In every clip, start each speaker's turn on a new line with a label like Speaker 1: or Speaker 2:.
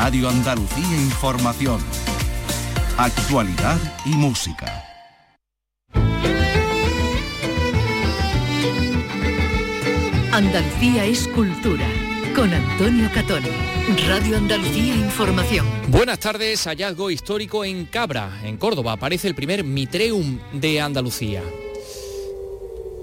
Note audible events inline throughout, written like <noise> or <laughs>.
Speaker 1: Radio Andalucía Información. Actualidad y música.
Speaker 2: Andalucía es cultura. Con Antonio Catón. Radio Andalucía Información.
Speaker 3: Buenas tardes, hallazgo histórico en Cabra, en Córdoba. Aparece el primer Mitreum de Andalucía.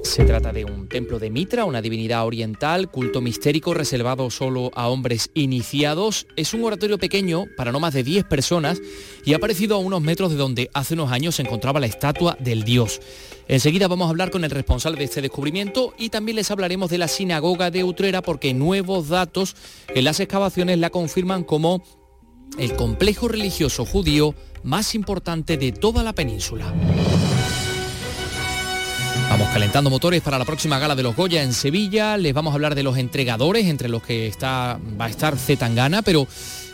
Speaker 3: Se trata de un templo de Mitra, una divinidad oriental, culto mistérico reservado solo a hombres iniciados. Es un oratorio pequeño para no más de 10 personas y ha aparecido a unos metros de donde hace unos años se encontraba la estatua del dios. Enseguida vamos a hablar con el responsable de este descubrimiento y también les hablaremos de la sinagoga de Utrera porque nuevos datos en las excavaciones la confirman como el complejo religioso judío más importante de toda la península. Vamos calentando motores para la próxima gala de los Goya en Sevilla. Les vamos a hablar de los entregadores, entre los que está, va a estar Zetangana, pero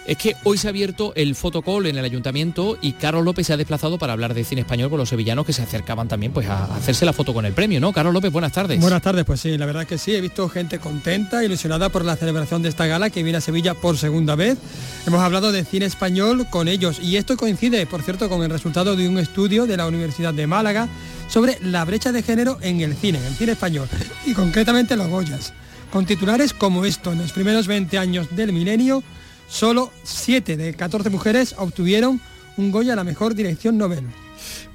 Speaker 3: es que hoy se ha abierto el fotocall en el ayuntamiento y Carlos López se ha desplazado para hablar de cine español con los sevillanos que se acercaban también pues a hacerse la foto con el premio, ¿no? Carlos López, buenas tardes.
Speaker 4: Buenas tardes, pues sí, la verdad que sí, he visto gente contenta, ilusionada por la celebración de esta gala que viene a Sevilla por segunda vez. Hemos hablado de cine español con ellos y esto coincide, por cierto, con el resultado de un estudio de la Universidad de Málaga sobre la brecha de género en el cine, en el cine español, y concretamente los Goyas, con titulares como esto, en los primeros 20 años del milenio, solo 7 de 14 mujeres obtuvieron un Goya a la mejor dirección Nobel.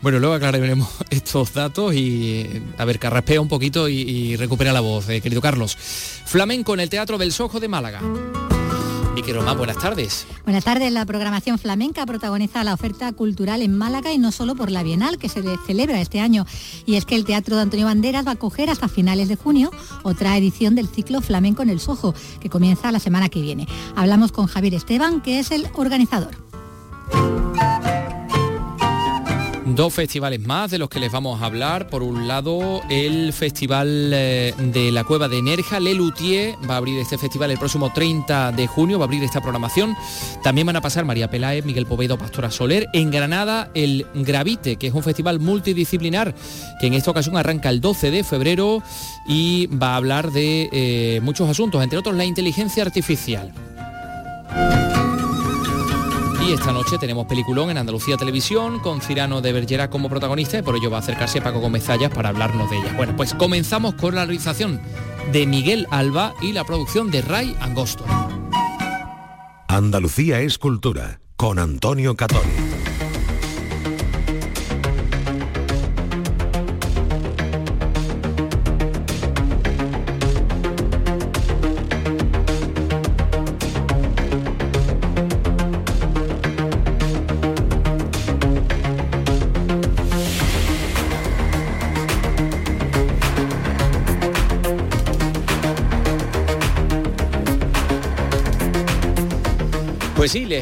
Speaker 3: Bueno, luego aclararemos <laughs> estos datos y, a ver, carraspea un poquito y, recupera la voz, eh, querido Carlos. Flamenco en el Teatro del Sojo de Málaga. Vicky Román, buenas tardes.
Speaker 5: Buenas tardes. La programación flamenca protagoniza la oferta cultural en Málaga y no solo por la Bienal que se celebra este año. Y es que el Teatro de Antonio Banderas va a acoger hasta finales de junio otra edición del ciclo Flamenco en el Sojo, que comienza la semana que viene. Hablamos con Javier Esteban, que es el organizador.
Speaker 3: Dos festivales más de los que les vamos a hablar. Por un lado, el Festival eh, de la Cueva de Nerja, Le Luthier, va a abrir este festival el próximo 30 de junio, va a abrir esta programación. También van a pasar María Peláez, Miguel Poveda, Pastora Soler. En Granada, el Gravite, que es un festival multidisciplinar, que en esta ocasión arranca el 12 de febrero y va a hablar de eh, muchos asuntos, entre otros la inteligencia artificial. Y esta noche tenemos peliculón en Andalucía Televisión con Cirano de Bergera como protagonista y por ello va a acercarse Paco Gómez Zayas para hablarnos de ella. Bueno, pues comenzamos con la realización de Miguel Alba y la producción de Ray Angosto.
Speaker 1: Andalucía es cultura con Antonio Catoni.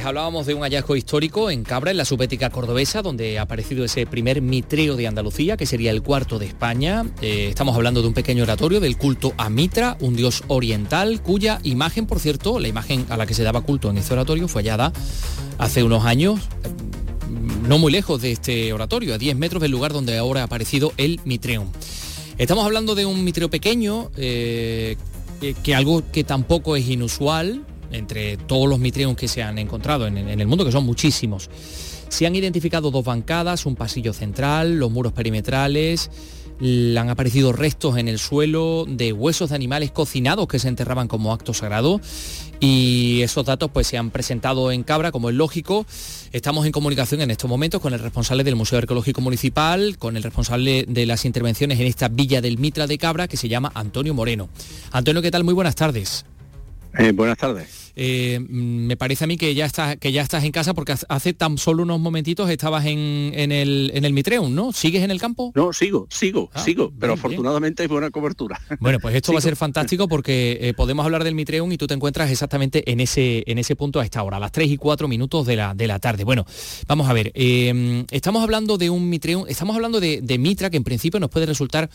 Speaker 3: Hablábamos de un hallazgo histórico en Cabra, en la subética cordobesa, donde ha aparecido ese primer mitreo de Andalucía, que sería el cuarto de España. Eh, estamos hablando de un pequeño oratorio del culto a Mitra, un dios oriental, cuya imagen, por cierto, la imagen a la que se daba culto en este oratorio fue hallada hace unos años, mm, no muy lejos de este oratorio, a 10 metros del lugar donde ahora ha aparecido el mitreum. Estamos hablando de un mitreo pequeño, eh, que algo que tampoco es inusual, entre todos los mitreum que se han encontrado en, en el mundo, que son muchísimos. Se han identificado dos bancadas, un pasillo central, los muros perimetrales, han aparecido restos en el suelo de huesos de animales cocinados que se enterraban como acto sagrado y esos datos pues se han presentado en Cabra como es lógico. Estamos en comunicación en estos momentos con el responsable del Museo Arqueológico Municipal, con el responsable de las intervenciones en esta villa del Mitra de Cabra que se llama Antonio Moreno. Antonio, ¿qué tal? Muy buenas tardes.
Speaker 6: Eh, buenas tardes.
Speaker 3: Eh, mm, me parece a mí que ya estás que ya estás en casa porque hace tan solo unos momentitos estabas en, el en el Mitreum, ¿no? ¿Sigues en el campo?
Speaker 6: No, sigo, sigo, ah, sigo, pero afortunadamente hay buena cobertura.
Speaker 3: Bueno, pues esto va a ser fantástico porque eh, podemos hablar del Mitreum y tú te encuentras exactamente en ese en ese punto a esta hora, a las 3 y 4 minutos de la, de la tarde. Bueno, vamos a ver, estamos hablando de un Mitreum, estamos hablando de, de Mitra que en principio nos puede resultar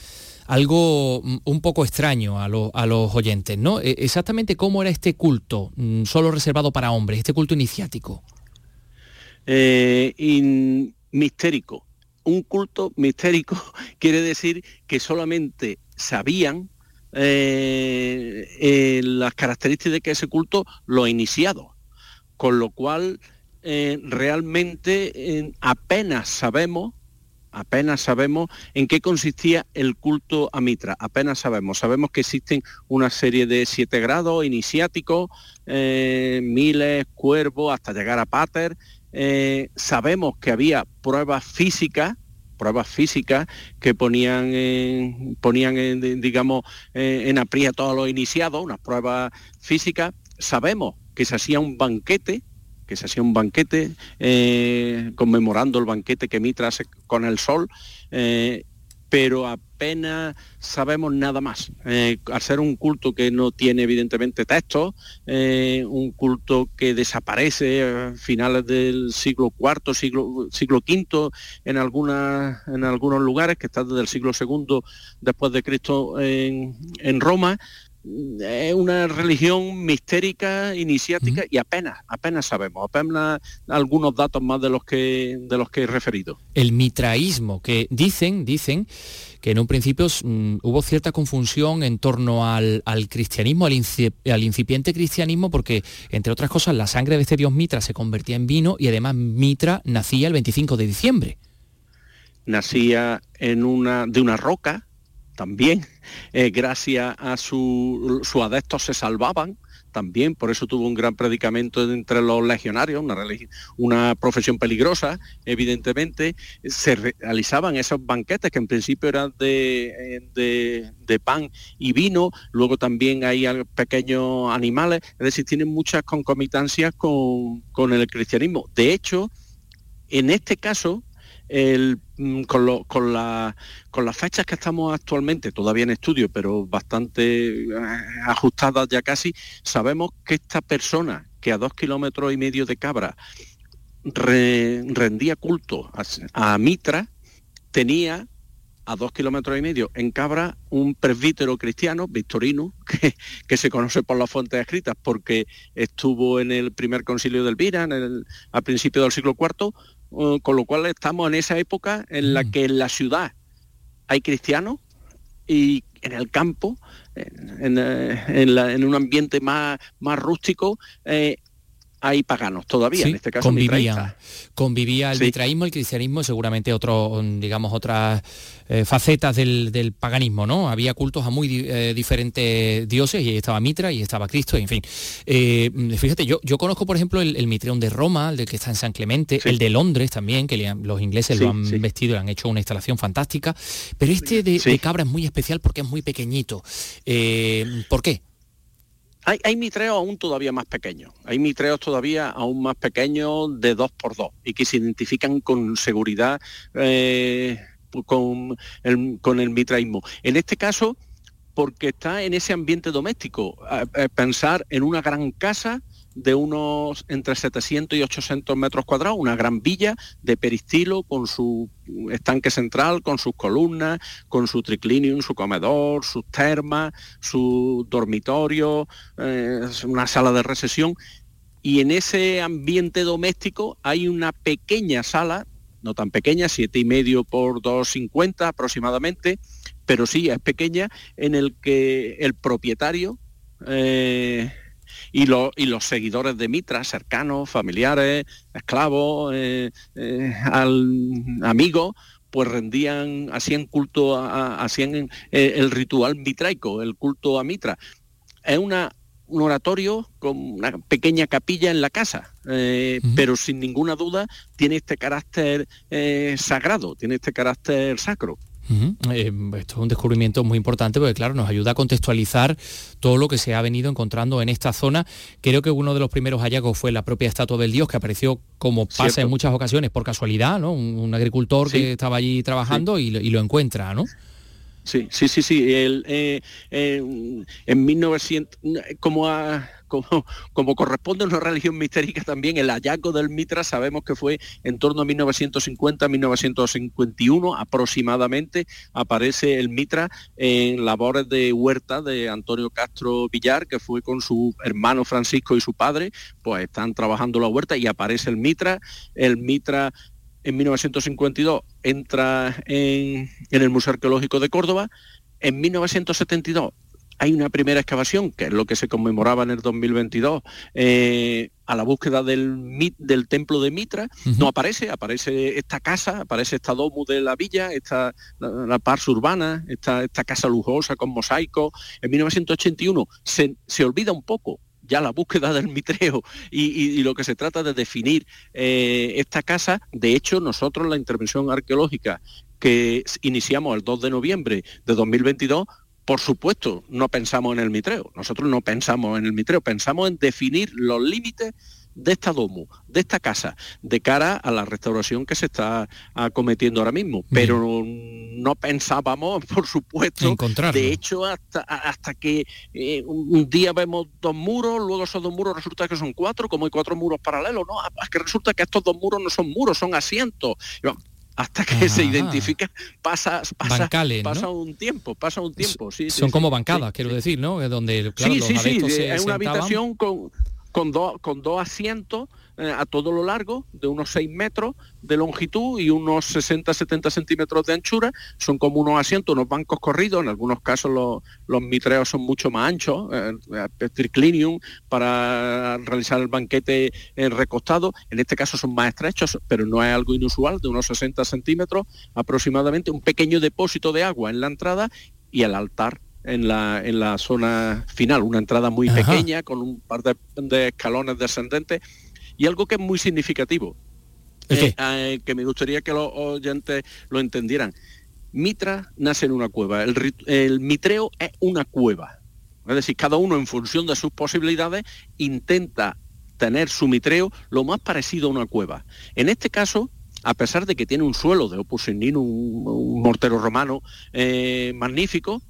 Speaker 3: algo un poco extraño a, los oyentes, ¿no? E, exactamente cómo era este culto, mm, solo reservado para hombres, este culto iniciático.
Speaker 6: Eh, mistérico. Un culto mistérico <laughs> quiere decir que solamente sabían eh, eh, las características de que ese culto lo iniciado. con lo cual eh, realmente apenas sabemos apenas sabemos en qué consistía el culto a Mitra, apenas sabemos. Sabemos que existen una serie de siete grados iniciáticos, eh, miles, cuervos, hasta llegar a Pater. sabemos que había pruebas físicas, pruebas físicas que ponían, en, ponían digamos, en aprieto a los iniciados, unas pruebas físicas. Sabemos que se hacía un banquete, que se hacía un banquete eh, conmemorando el banquete que Mitra hace con el sol, eh, pero apenas sabemos nada más. Eh, al ser un culto que no tiene evidentemente texto, un culto que desaparece a finales del siglo IV, siglo, siglo V en, algunas, en algunos lugares, que está desde el siglo II después de Cristo en, en Roma, es una religión mistérica, iniciática y apenas, apenas sabemos, apenas algunos datos más de los que de los que he referido.
Speaker 3: El mitraísmo, que dicen, dicen que en un principio mm, hubo cierta confusión en torno al, cristianismo, al, al, incipiente cristianismo, porque, entre otras cosas, la sangre de este dios Mitra se convertía en vino y además Mitra nacía el 25 de diciembre.
Speaker 6: Nacía en una, de una roca, también, eh, gracias a sus su adeptos se salvaban, también, por eso tuvo un gran predicamento entre los legionarios, una, una profesión peligrosa, evidentemente, se realizaban esos banquetes que en principio eran de, eh, de, pan y vino, luego también hay pequeños animales, es decir, tienen muchas concomitancias con, con el cristianismo. De hecho, en este caso, Mm, con, las fechas que estamos actualmente, todavía en estudio, pero bastante eh, ajustadas ya casi, sabemos que esta persona que a dos kilómetros y medio de Cabra rendía culto a, Mitra, tenía a dos kilómetros y medio en Cabra un presbítero cristiano, Victorino, <laughs> que, se conoce por las fuentes escritas porque estuvo en el primer concilio del Vira en el, a principios del siglo IV, con lo cual estamos en esa época en la mm. que en la ciudad hay cristianos y en el campo, en, eh, un ambiente más, más rústico, eh, hay paganos todavía, en este caso
Speaker 3: convivía, convivía el mitraísmo, el cristianismo, seguramente otro, digamos, otras eh, facetas del, paganismo, ¿no? Había cultos a muy eh, diferentes dioses y estaba Mitra y estaba Cristo, en fin. Eh, fíjate, yo, yo conozco, por ejemplo, el, Mitreón de Roma, el de que está en San Clemente, el de Londres también, que los ingleses lo han vestido y han hecho una instalación fantástica, pero este de, de, Cabra es muy especial porque es muy pequeñito. ¿Por qué?
Speaker 6: Hay, mitreos aún todavía más pequeños, hay mitreos todavía aún más pequeños de 2 por 2 y que se identifican con seguridad eh, con, el, con el mitraísmo. En este caso, porque está en ese ambiente doméstico, pensar en una gran casa de unos entre 700 y 800 metros cuadrados, una gran villa de peristilo con su estanque central, con sus columnas, con su triclinium, su comedor, sus termas, su dormitorio, eh, una sala de recesión. Y en ese ambiente doméstico hay una pequeña sala, no tan pequeña, siete y medio por 2,50 aproximadamente, pero sí es pequeña, en el que el propietario eh, y, y los seguidores de Mitra, cercanos, familiares, esclavos, eh, eh, amigos, pues rendían, hacían culto, hacían eh, el ritual mitraico, el culto a Mitra. Es una, un oratorio con una pequeña capilla en la casa, pero sin ninguna duda tiene este carácter sagrado, tiene este carácter sacro.
Speaker 3: Eh, esto es un descubrimiento muy importante porque, claro, nos ayuda a contextualizar todo lo que se ha venido encontrando en esta zona. Creo que uno de los primeros hallazgos fue la propia estatua del dios que apareció como pasa en muchas ocasiones por casualidad, ¿no? Un, agricultor que estaba allí trabajando y, lo encuentra, ¿no?
Speaker 6: Sí, sí, sí, sí. El, eh, eh, en 1900, como como, corresponde a una religión mistérica también, el hallazgo del Mitra sabemos que fue en torno a 1950-1951 aproximadamente, aparece el Mitra en labores de huerta de Antonio Castro Villar, que fue con su hermano Francisco y su padre, pues están trabajando la huerta y aparece el Mitra, el Mitra en 1952 entra en, en el Museo Arqueológico de Córdoba, en 1972 hay una primera excavación, que es lo que se conmemoraba en el 2022, eh, a la búsqueda del, del templo de Mitra, no aparece, aparece esta casa, aparece esta domo de la villa, esta, la, pars urbana, esta, esta casa lujosa con mosaico. En 1981 se, se olvida un poco ya la búsqueda del mitreo y, lo que se trata de definir eh, esta casa, de hecho nosotros la intervención arqueológica que iniciamos el 2 de noviembre de 2022 por supuesto, no pensamos en el mitreo. Nosotros no pensamos en el mitreo, pensamos en definir los límites de esta domo, de esta casa, de cara a la restauración que se está acometiendo ahora mismo. Pero no pensábamos, <laughs> por supuesto, de hecho, hasta, hasta que eh, un día vemos dos muros, luego esos dos muros resulta que son cuatro, como hay cuatro muros paralelos, no, es que resulta que estos dos muros no son muros, son asientos. Hasta que se identifica, pasa, pasa, pasa un tiempo, pasa un tiempo. Sí,
Speaker 3: Son como bancadas, quiero decir, ¿no? Donde,
Speaker 6: claro, sí, sí, sí, es una habitación con, con, con dos asientos eh, a todo lo largo, de unos 6 metros de longitud y unos 60-70 centímetros de anchura. Son como unos asientos, unos bancos corridos. En algunos casos los, los mitreos son mucho más anchos, eh, eh, triclinium, para realizar el banquete recostado. En este caso son más estrechos, pero no es algo inusual, de unos 60 centímetros aproximadamente. Un pequeño depósito de agua en la entrada y el altar en la, en la zona final, una entrada muy pequeña con un par de escalones descendentes y algo que es muy significativo, eh, eh, que me gustaría que los oyentes lo entendieran. Mitra nace en una cueva, el, el mitreo es una cueva. Es decir, cada uno en función de sus posibilidades intenta tener su mitreo lo más parecido a una cueva. En este caso, a pesar de que tiene un suelo de opus un, un mortero romano eh, magnífico,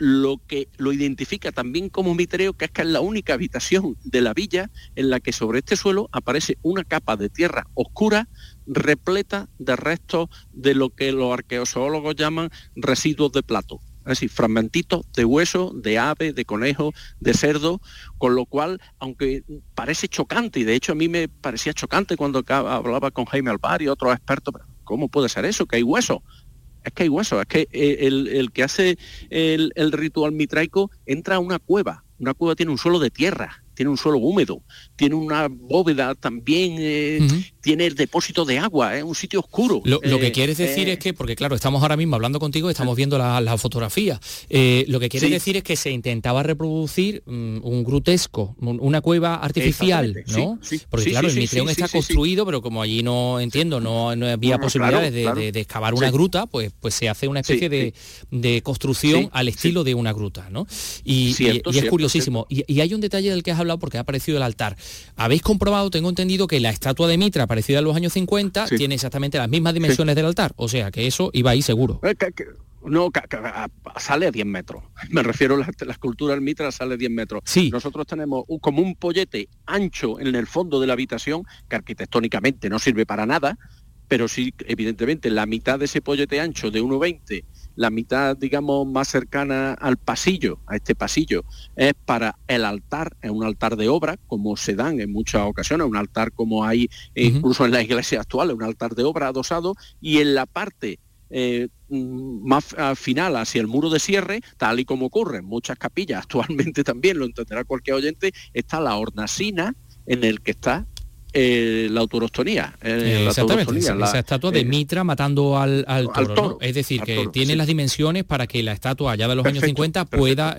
Speaker 6: lo que lo identifica también como mitreo, que es que es la única habitación de la villa en la que sobre este suelo aparece una capa de tierra oscura repleta de restos de lo que los arqueozoólogos llaman residuos de plato. Es decir, fragmentitos de hueso, de ave, de conejo, de cerdo, con lo cual, aunque parece chocante, y de hecho a mí me parecía chocante cuando hablaba con Jaime Alvar y otros expertos, ¿cómo puede ser eso? Que hay hueso es que hay huesos, es que eh, el, que hace el, el, ritual mitraico entra a una cueva, una cueva tiene un suelo de tierra, tiene un suelo húmedo, tiene una bóveda también, eh, tiene el depósito de agua, es un sitio oscuro.
Speaker 3: Lo, que eh, quieres decir es que, porque claro, estamos ahora mismo hablando contigo, estamos viendo la, la fotografía, lo que quieres decir es que se intentaba reproducir mm, un grutesco, una cueva artificial, ¿no? porque claro, el mitreón está construido, pero como allí no entiendo, no, había posibilidades de, excavar una gruta, pues, pues se hace una especie de, construcción al estilo de una gruta, ¿no? Y, es curiosísimo. Y, hay un detalle del que has hablado porque ha aparecido el altar. Habéis comprobado, tengo entendido, que la estatua de Mitra, parecida en los años 50, tiene exactamente las mismas dimensiones del altar. O sea, que eso iba ahí seguro. Eh,
Speaker 6: no, sale a 10 metros. <laughs> Me refiero a la, escultura del Mitra, sale a 10 metros. Sí. Nosotros tenemos como un pollete ancho en el fondo de la habitación, que arquitectónicamente no sirve para nada, pero sí, evidentemente, la mitad de ese pollete ancho de 1,20 la mitad, digamos, más cercana al pasillo, a este pasillo, es para el altar, es un altar de obra, como se dan en muchas ocasiones, un altar como hay incluso en la iglesia actual, un altar de obra adosado, y en la parte eh, más final hacia el muro de cierre, tal y como ocurre en muchas capillas, <laughs> actualmente también lo entenderá cualquier oyente, está la hornacina en el que está eh, la autorostonía.
Speaker 3: Eh, Exactamente, esa, estatua de eh, Mitra matando al, toro. Es decir, que tiene las dimensiones para que la estatua allá de los años 50 pueda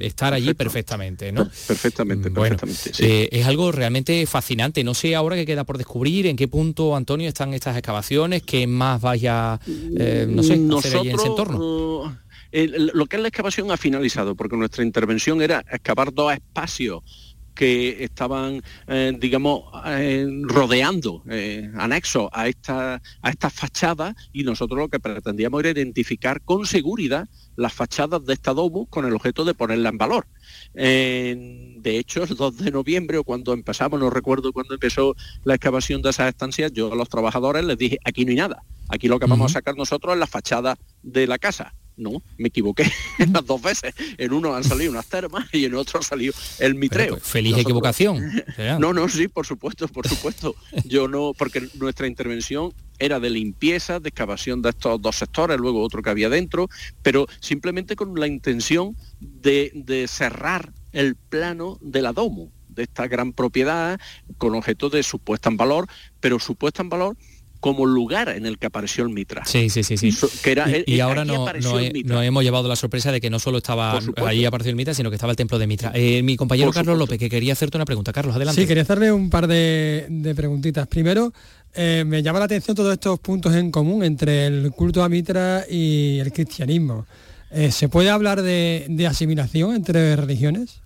Speaker 3: estar allí perfectamente. ¿no?
Speaker 6: Perfectamente, bueno,
Speaker 3: es algo realmente fascinante. No sé ahora qué queda por descubrir, en qué punto, Antonio, están estas excavaciones, qué más vaya, no sé, hacer en ese entorno.
Speaker 6: lo que es la excavación ha finalizado, porque nuestra intervención era excavar dos espacios que estaban, eh, digamos, eh, rodeando, eh, anexo a esta, a estas fachadas y nosotros lo que pretendíamos era identificar con seguridad las fachadas de esta domus con el objeto de ponerla en valor. de hecho, el 2 de noviembre o cuando empezamos, no recuerdo cuándo empezó la excavación de esas estancias, yo a los trabajadores les dije, aquí no hay nada, aquí lo que vamos a sacar nosotros es la fachada de la casa no, me equivoqué <laughs> las dos veces. En uno han salido unas termas y en otro ha salido el mitreo. Pues,
Speaker 3: feliz equivocación. <laughs>
Speaker 6: no, no, sí, por supuesto, por supuesto. Yo no, porque nuestra intervención era de limpieza, de excavación de estos dos sectores, luego otro que había dentro, pero simplemente con la intención de, de cerrar el plano de la domo, de esta gran propiedad, con objeto de su puesta en valor, pero su puesta en valor como lugar en el que apareció el Mitra.
Speaker 3: Sí, sí, sí. sí.
Speaker 6: Que era,
Speaker 3: y, y ahora no, no, no, hemos llevado la sorpresa de que no solo estaba ahí apareció el Mitra, sino que estaba el templo de Mitra. Eh, mi compañero Carlos López, que quería hacerte una pregunta. Carlos, adelante.
Speaker 4: Sí, quería hacerle un par de, de preguntitas. Primero, eh, me llama la atención todos estos puntos en común entre el culto a Mitra y el cristianismo. Eh, ¿Se puede hablar de, de asimilación entre religiones?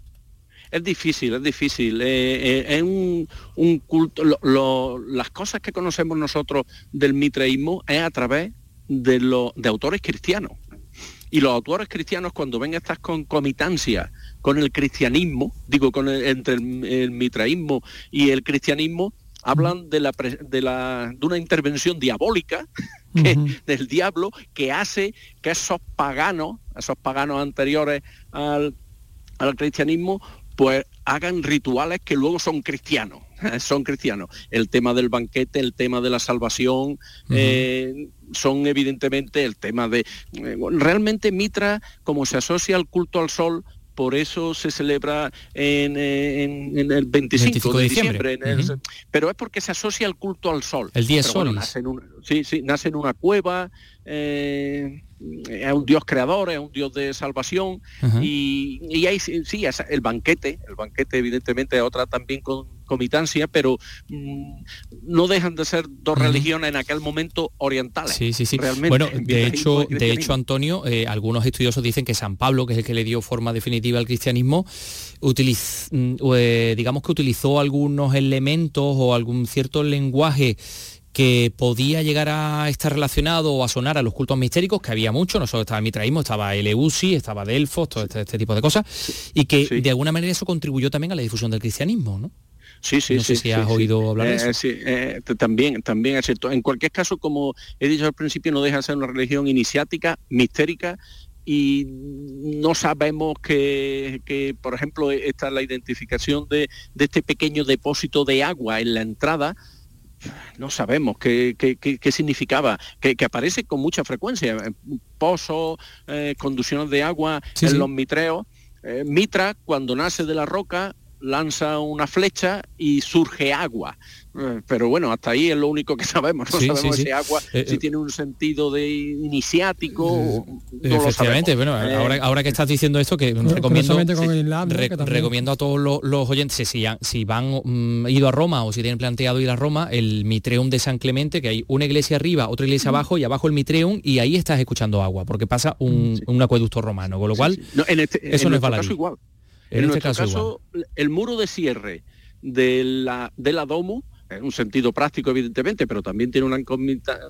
Speaker 6: Es difícil, es difícil. Eh, eh, es un, un culto. Lo, lo, las cosas que conocemos nosotros del mitreísmo es a través de, lo, de autores cristianos. Y los autores cristianos, cuando ven estas concomitancias con el cristianismo, digo, con el, entre el, el mitraísmo y el cristianismo, hablan de, la, de, la, de una intervención diabólica <laughs> que, uh -huh. del diablo que hace que esos paganos, esos paganos anteriores al, al cristianismo, pues hagan rituales que luego son cristianos, <laughs> son cristianos. El tema del banquete, el tema de la salvación, uh -huh. eh, son evidentemente el tema de... Eh, realmente Mitra, como se asocia al culto al sol, por eso se celebra en, en, en el 25, 25, de diciembre. De diciembre uh -huh. pero es porque se asocia al culto al sol.
Speaker 3: El día sol.
Speaker 6: Bueno, nace, en un, sí, sí, nace en una cueva, eh, es un Dios creador, es un Dios de salvación uh -huh. y, y ahí sí, es el banquete, el banquete evidentemente es otra también con comitancia, pero mmm, no dejan de ser dos uh -huh. religiones en aquel momento orientales.
Speaker 3: Sí, sí, sí. Realmente, bueno, de hecho, de hecho, Antonio, eh, algunos estudiosos dicen que San Pablo, que es el que le dio forma definitiva al cristianismo, utiliz, eh, digamos que utilizó algunos elementos o algún cierto lenguaje que podía llegar a estar relacionado o a sonar a los cultos mistéricos, que había mucho, no solo estaba el mitraísmo, estaba Eleusi, estaba Delfos, todo este, este, tipo de cosas, y que sí. de alguna manera eso contribuyó también a la difusión del cristianismo, ¿no?
Speaker 6: Sí, sí,
Speaker 3: no
Speaker 6: sí,
Speaker 3: sé si
Speaker 6: sí,
Speaker 3: has
Speaker 6: sí.
Speaker 3: oído hablar de
Speaker 6: eh,
Speaker 3: eso.
Speaker 6: Sí, eh, también, también es cierto. En cualquier caso, como he dicho al principio, no deja de ser una religión iniciática, mistérica, y no sabemos que, que, por ejemplo, esta la identificación de, de este pequeño depósito de agua en la entrada, no sabemos qué, qué, qué, qué significaba, que, aparece con mucha frecuencia, pozos, eh, conducciones de agua sí, en sí. los mitreos. Eh, Mitra, cuando nace de la roca, lanza una flecha y surge agua. Eh, pero bueno, hasta ahí es lo único que <laughs> sabemos. No sí, sabemos sí, ese agua, eh, si tiene un sentido de iniciático.
Speaker 3: No efectivamente, bueno, eh, ahora, ahora que estás diciendo esto, que no, recomiendo, re, recomiendo a todos los, los oyentes, si, si van um, ido a Roma o si tienen planteado ir a Roma, el Mitreum de San Clemente, que hay una iglesia arriba, otra iglesia mm. abajo y abajo el Mitreum, y ahí estás escuchando agua, porque pasa un, un acueducto romano, con lo cual
Speaker 6: no, en este,
Speaker 3: eso
Speaker 6: en
Speaker 3: no es baladí.
Speaker 6: Caso igual.
Speaker 3: En,
Speaker 6: en
Speaker 3: este
Speaker 6: nuestro
Speaker 3: caso,
Speaker 6: caso el muro de cierre de la, de la Domo un sentido práctico evidentemente, pero también tiene una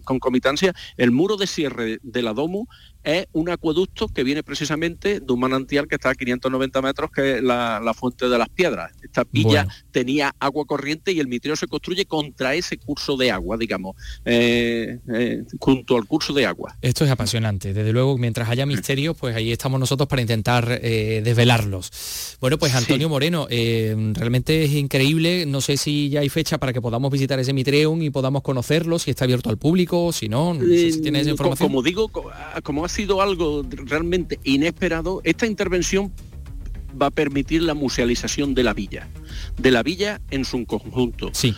Speaker 6: concomitancia, el muro de cierre de la Domo es un acueducto que viene precisamente de un manantial que está a 590 metros, que es la, la fuente de las piedras. Esta villa bueno. tenía agua corriente y el mitreo se construye contra ese curso de agua, digamos, eh, eh, junto al curso de agua.
Speaker 3: Esto es apasionante. Desde luego, mientras haya misterios, pues ahí estamos nosotros para intentar eh, desvelarlos. Bueno, pues Antonio sí. Moreno, realmente es increíble. No sé si ya hay fecha para que podamos visitar ese Mitreum y podamos conocerlo, si está abierto al público, si no, no sé si tienes esa información.
Speaker 6: Como digo, como has sido algo realmente inesperado, esta intervención va a permitir la musealización de la villa, de la villa en su conjunto.
Speaker 3: Sí.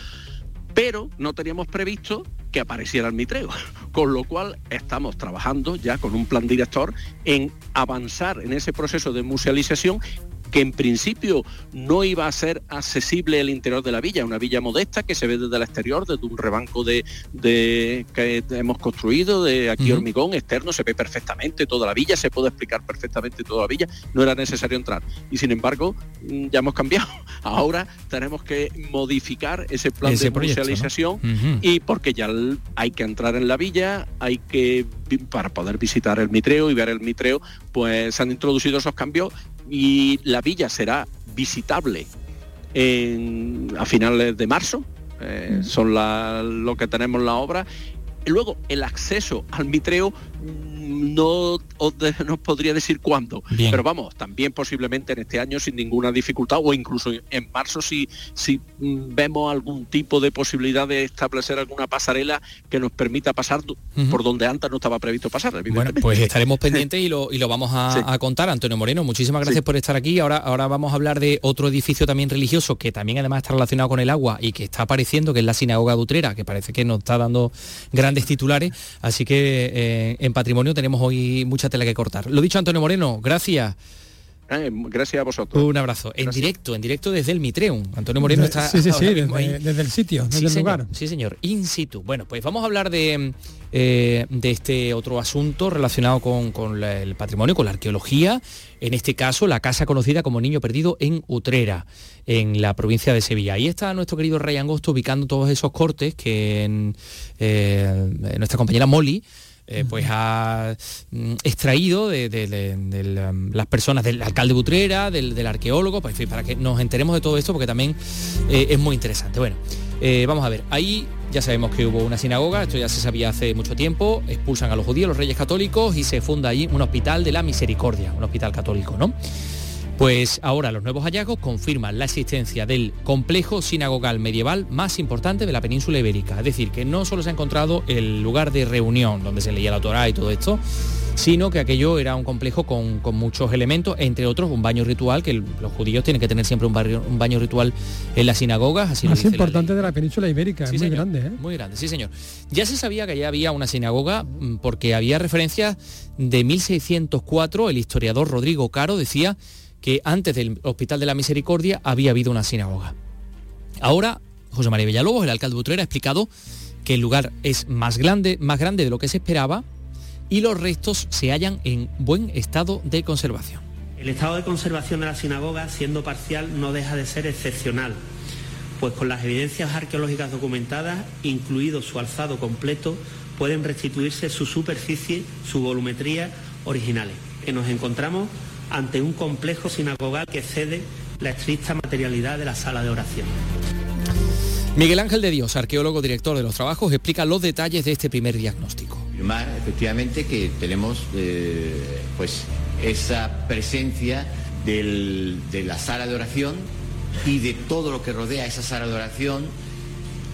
Speaker 6: Pero no teníamos previsto que apareciera el mitreo, con lo cual estamos trabajando ya con un plan director en avanzar en ese proceso de musealización que en principio no iba a ser accesible el interior de la villa, una villa modesta que se ve desde el exterior, desde un rebanco de, de que hemos construido, de aquí uh -huh. hormigón externo, se ve perfectamente toda la villa, se puede explicar perfectamente toda la villa, no era necesario entrar. Y sin embargo, mm, ya hemos cambiado. <laughs> Ahora tenemos que modificar ese plan ese de proyecto, musealización ¿no? uh -huh. y porque ya hay que entrar en la villa, hay que, para poder visitar el mitreo y ver el mitreo, pues se han introducido esos cambios y la villa será visitable en, a finales de marzo, eh, son la, lo que tenemos en la obra. Y luego el acceso al mitreo no nos podría decir cuándo, pero vamos, también posiblemente en este año sin ninguna dificultad o incluso en marzo si, si vemos algún tipo de posibilidad de establecer alguna pasarela que nos permita pasar por donde antes no estaba previsto pasar.
Speaker 3: Bueno, pues estaremos <laughs> pendientes y lo, y lo vamos a, contar. Antonio Moreno, muchísimas gracias por estar aquí. Ahora, ahora vamos a hablar de otro edificio también religioso que también además está relacionado con el agua y que está apareciendo, que es la sinagoga de Utrera, que parece que nos está dando grandes titulares. Así que eh, en patrimonio tenemos hoy mucha tela que cortar. Lo dicho, Antonio Moreno, gracias.
Speaker 6: Eh, gracias a vosotros.
Speaker 3: Un abrazo. En directo, en directo desde el Mitreum. Antonio Moreno está...
Speaker 4: Sí, sí, sí, desde, el sitio, desde el lugar.
Speaker 3: Sí, señor, in situ. Bueno, pues vamos a hablar de, eh, de este otro asunto relacionado con, el patrimonio, con la arqueología. En este caso, la casa conocida como Niño Perdido en Utrera, en la provincia de Sevilla. Ahí está nuestro querido Rey Angosto ubicando todos esos cortes que en, eh, nuestra compañera Molly eh, pues ha mm, extraído de, um, las personas del alcalde Butrera, del, arqueólogo, pues, para que nos enteremos de todo esto, porque también eh, es muy interesante. Bueno, eh, vamos a ver, ahí ya sabemos que hubo una sinagoga, esto ya se sabía hace mucho tiempo, expulsan a los judíos, los reyes católicos, y se funda allí un hospital de la misericordia, un hospital católico, ¿no? Pues ahora los nuevos hallazgos confirman la existencia del complejo sinagogal medieval más importante de la península ibérica. Es decir, que no solo se ha encontrado el lugar de reunión donde se leía la Torá y todo esto, sino que aquello era un complejo con, muchos elementos, entre otros un baño ritual, que los judíos tienen que tener siempre un, baño ritual en las sinagogas.
Speaker 4: Así más importante de la península ibérica, es muy grande. ¿eh?
Speaker 3: Muy grande, sí señor. Ya se sabía que ya había una sinagoga mm, porque había referencias de 1604, el historiador Rodrigo Caro decía que antes del Hospital de la Misericordia había habido una sinagoga. Ahora, José María Villalobos, el alcalde de Utrera, ha explicado que el lugar es más grande, más grande de lo que se esperaba y los restos se hallan en buen estado de conservación.
Speaker 7: El estado de conservación de la sinagoga, siendo parcial, no deja de ser excepcional, pues con las evidencias arqueológicas documentadas, incluido su alzado completo, pueden restituirse su superficie, su volumetría originales. Que nos encontramos ante un complejo sinagogal que cede la estricta materialidad de la sala de oración.
Speaker 3: Miguel Ángel de Dios, arqueólogo director de los trabajos, explica los detalles de este primer diagnóstico.
Speaker 8: Efectivamente que tenemos eh, pues esa presencia de la sala de oración y de todo lo que rodea esa sala de oración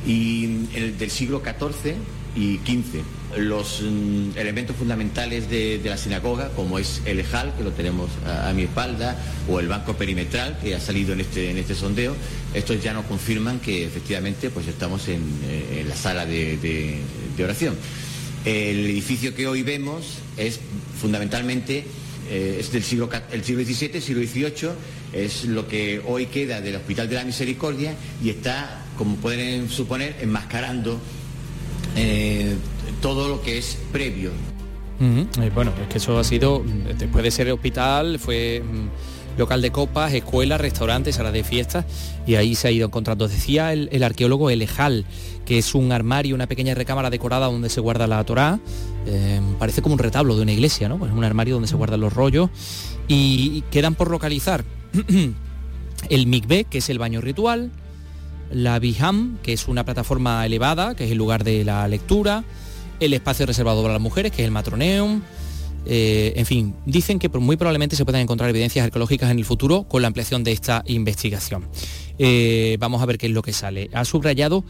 Speaker 8: y el, del siglo XIV y XV los mm, elementos fundamentales de, la sinagoga, como es el ejal, que lo tenemos a, mi espalda, o el banco perimetral, que ha salido en este, en este sondeo, estos ya nos confirman que efectivamente pues, estamos en, eh, la sala de, oración. El edificio que hoy vemos es fundamentalmente eh, es del siglo, el siglo XVII, siglo XVIII, es lo que hoy queda del Hospital de la Misericordia y está, como pueden suponer, enmascarando eh, todo lo que es previo.
Speaker 3: Eh, bueno, es que eso ha sido, después de ser hospital, fue mm, local de copas, escuela, restaurantes, salas de fiestas, y ahí se ha ido encontrando. Decía el, arqueólogo Elejal, que es un armario, una pequeña recámara decorada donde se guarda la Torá, eh, parece como un retablo de una iglesia, ¿no? Pues un armario donde se guardan los rollos, y, quedan por localizar <clears throat> el mikveh, que es el baño ritual, la Biham, que es una plataforma elevada, que es el lugar de la lectura, el espacio reservado para las mujeres, que es el matroneum. Eh, en fin, dicen que muy probablemente se puedan encontrar evidencias arqueológicas en el futuro con la ampliación de esta investigación. Eh, vamos a ver qué es lo que sale. Ha subrayado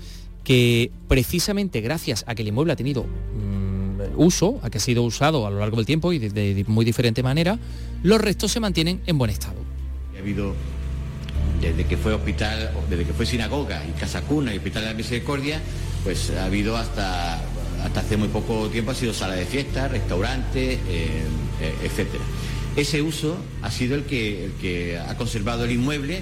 Speaker 3: que precisamente gracias a que el inmueble ha tenido mm, uso, a que ha sido usado a lo largo del tiempo y de, muy diferente manera, los restos se mantienen en buen estado.
Speaker 8: Desde que fue hospital, desde que fue sinagoga y casa cuna y hospital de la misericordia, pues ha habido hasta hasta hace muy poco tiempo ha sido sala de fiesta, restaurante, eh, eh, etcétera. Ese uso ha sido el que, el que ha conservado el inmueble.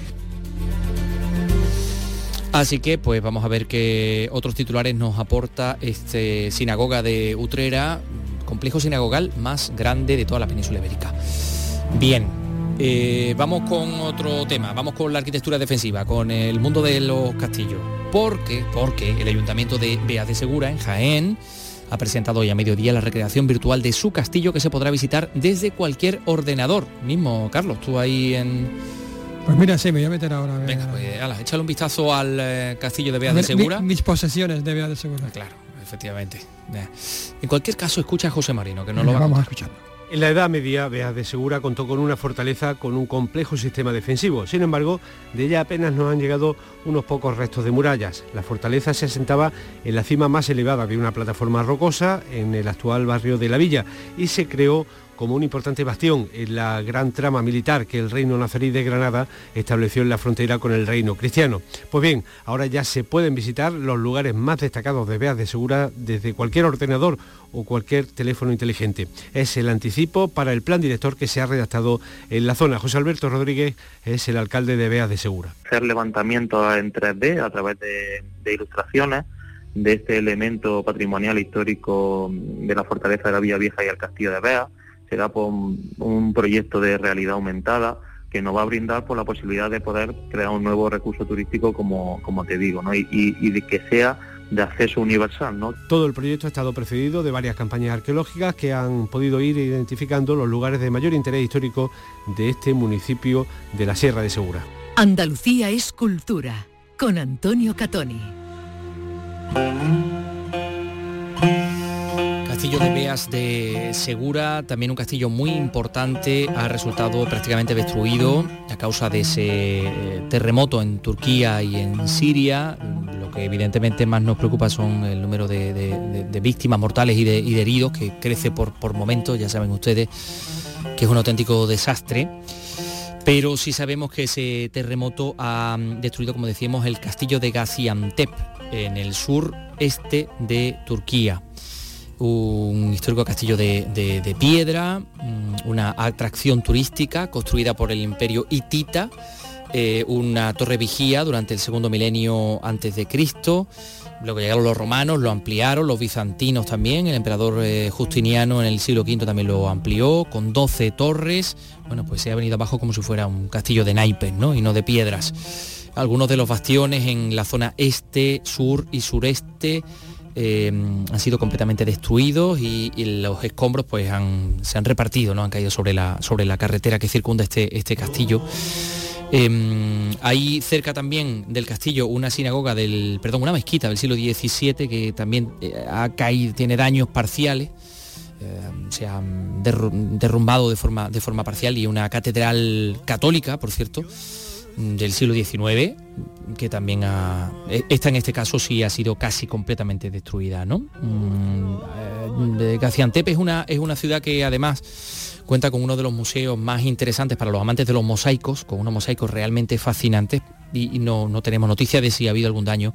Speaker 3: Así que pues vamos a ver qué otros titulares nos aporta este sinagoga de Utrera, complejo sinagogal más grande de toda la península ibérica. Bien, eh, vamos con otro tema, vamos con la arquitectura defensiva, con el mundo de los castillos. Porque, porque el ayuntamiento de Bea de Segura, en Jaén, ha presentado hoy a mediodía la recreación virtual de su castillo que se podrá visitar desde cualquier ordenador. Mismo, Carlos, tú ahí en,
Speaker 4: Pues mira, sí, me voy a meter ahora.
Speaker 3: Venga, pues ala, échale un vistazo al eh, castillo de Beas de Segura.
Speaker 4: mis posesiones de Beas de Segura.
Speaker 3: Claro, efectivamente. En cualquier caso, escucha a José Marino, que no lo va
Speaker 4: vamos a escuchar.
Speaker 9: En la Edad Media, Beas de Segura contó con una fortaleza con un complejo sistema defensivo. Sin embargo, de ella apenas nos han llegado unos pocos restos de murallas. La fortaleza se asentaba en la cima más elevada de una plataforma rocosa en el actual barrio de la Villa y se creó como un importante bastión en la gran trama militar que el reino nazarí de Granada estableció en la frontera con el reino cristiano. Pues bien, ahora ya se pueden visitar los lugares más destacados de Beas de Segura desde cualquier ordenador o cualquier teléfono inteligente. Es el anticipo para el plan director que se ha redactado en la zona. José Alberto Rodríguez es el alcalde de Beas de Segura.
Speaker 10: Hacer levantamientos en 3D a través de, ilustraciones de este elemento patrimonial histórico de la fortaleza de la Villa Vieja y el Castillo de Beas será por un proyecto de realidad aumentada que nos va a brindar por la posibilidad de poder crear un nuevo recurso turístico como, como te digo, ¿no? y, de que sea de acceso universal. ¿no?
Speaker 9: Todo el proyecto ha estado precedido de varias campañas arqueológicas que han podido ir identificando los lugares de mayor interés histórico de este municipio de la Sierra de Segura.
Speaker 2: Andalucía es cultura, con Antonio Catoni.
Speaker 3: Castillo de Beas de Segura, también un castillo muy importante, ha resultado prácticamente destruido a causa de ese eh, terremoto en Turquía y en Siria. Lo que evidentemente más nos preocupa son el número de, víctimas mortales y de, heridos, que crece por, momentos, ya saben ustedes, que es un auténtico desastre pero sí sabemos que ese terremoto ha destruido, como decíamos, el castillo de Gaziantep en el sur este de Turquía un histórico castillo de, piedra, mm, una atracción turística construida por el imperio hitita, eh, una torre vigía durante el segundo milenio antes de Cristo. Luego llegaron los romanos, lo ampliaron, los bizantinos también, el emperador eh, Justiniano en el siglo V también lo amplió, con 12 torres. Bueno, pues se ha venido abajo como si fuera un castillo de naipes, ¿no? Y no de piedras. Algunos de los bastiones en la zona este, sur y sureste eh, han sido completamente destruidos y, los escombros pues se han repartido, ¿no? han caído sobre la, sobre la carretera que circunda este, este castillo. Eh, hay cerca también del castillo una sinagoga del, perdón, una mezquita del siglo XVII que también eh, ha caído, tiene daños parciales, se ha derrumbado de forma, de forma parcial y una catedral católica, por cierto, del siglo XIX, que también ha... E, esta en este caso sí ha sido casi completamente destruida, ¿no? Mm, eh, Gaziantep es una, es una ciudad que además cuenta con uno de los museos más interesantes para los amantes de los mosaicos, con unos mosaicos realmente fascinantes y, no, no tenemos noticia de si ha habido algún daño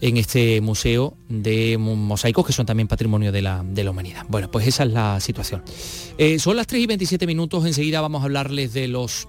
Speaker 3: en este museo de mosaicos que son también patrimonio de la, de la humanidad. Bueno, pues esa es la situación. Eh, son las 3 y 27 minutos, enseguida vamos a hablarles de los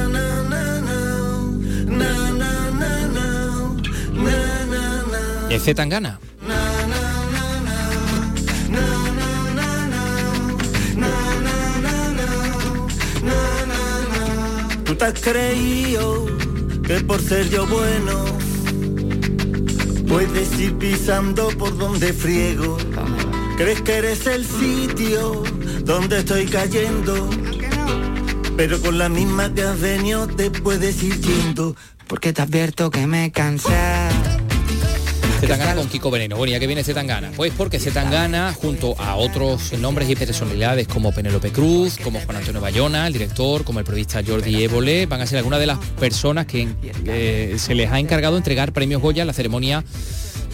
Speaker 3: ¿Es Tangana?
Speaker 11: Tú te has creído que por ser yo bueno puedes ir pisando por donde friego. Crees que eres el sitio donde estoy cayendo, pero con la misma que has venido te puedes ir yendo.
Speaker 12: Porque te advierto que me cansé
Speaker 3: Zetangana con Kiko Veneno. Bueno, ¿y a qué viene Zetangana? Pues porque Zetangana, junto a otros nombres y personalidades como Penélope Cruz, como Juan Antonio Bayona, el director, como el periodista Jordi Évole, van a ser algunas de las personas que eh, se les ha encargado entregar premios Goya en la ceremonia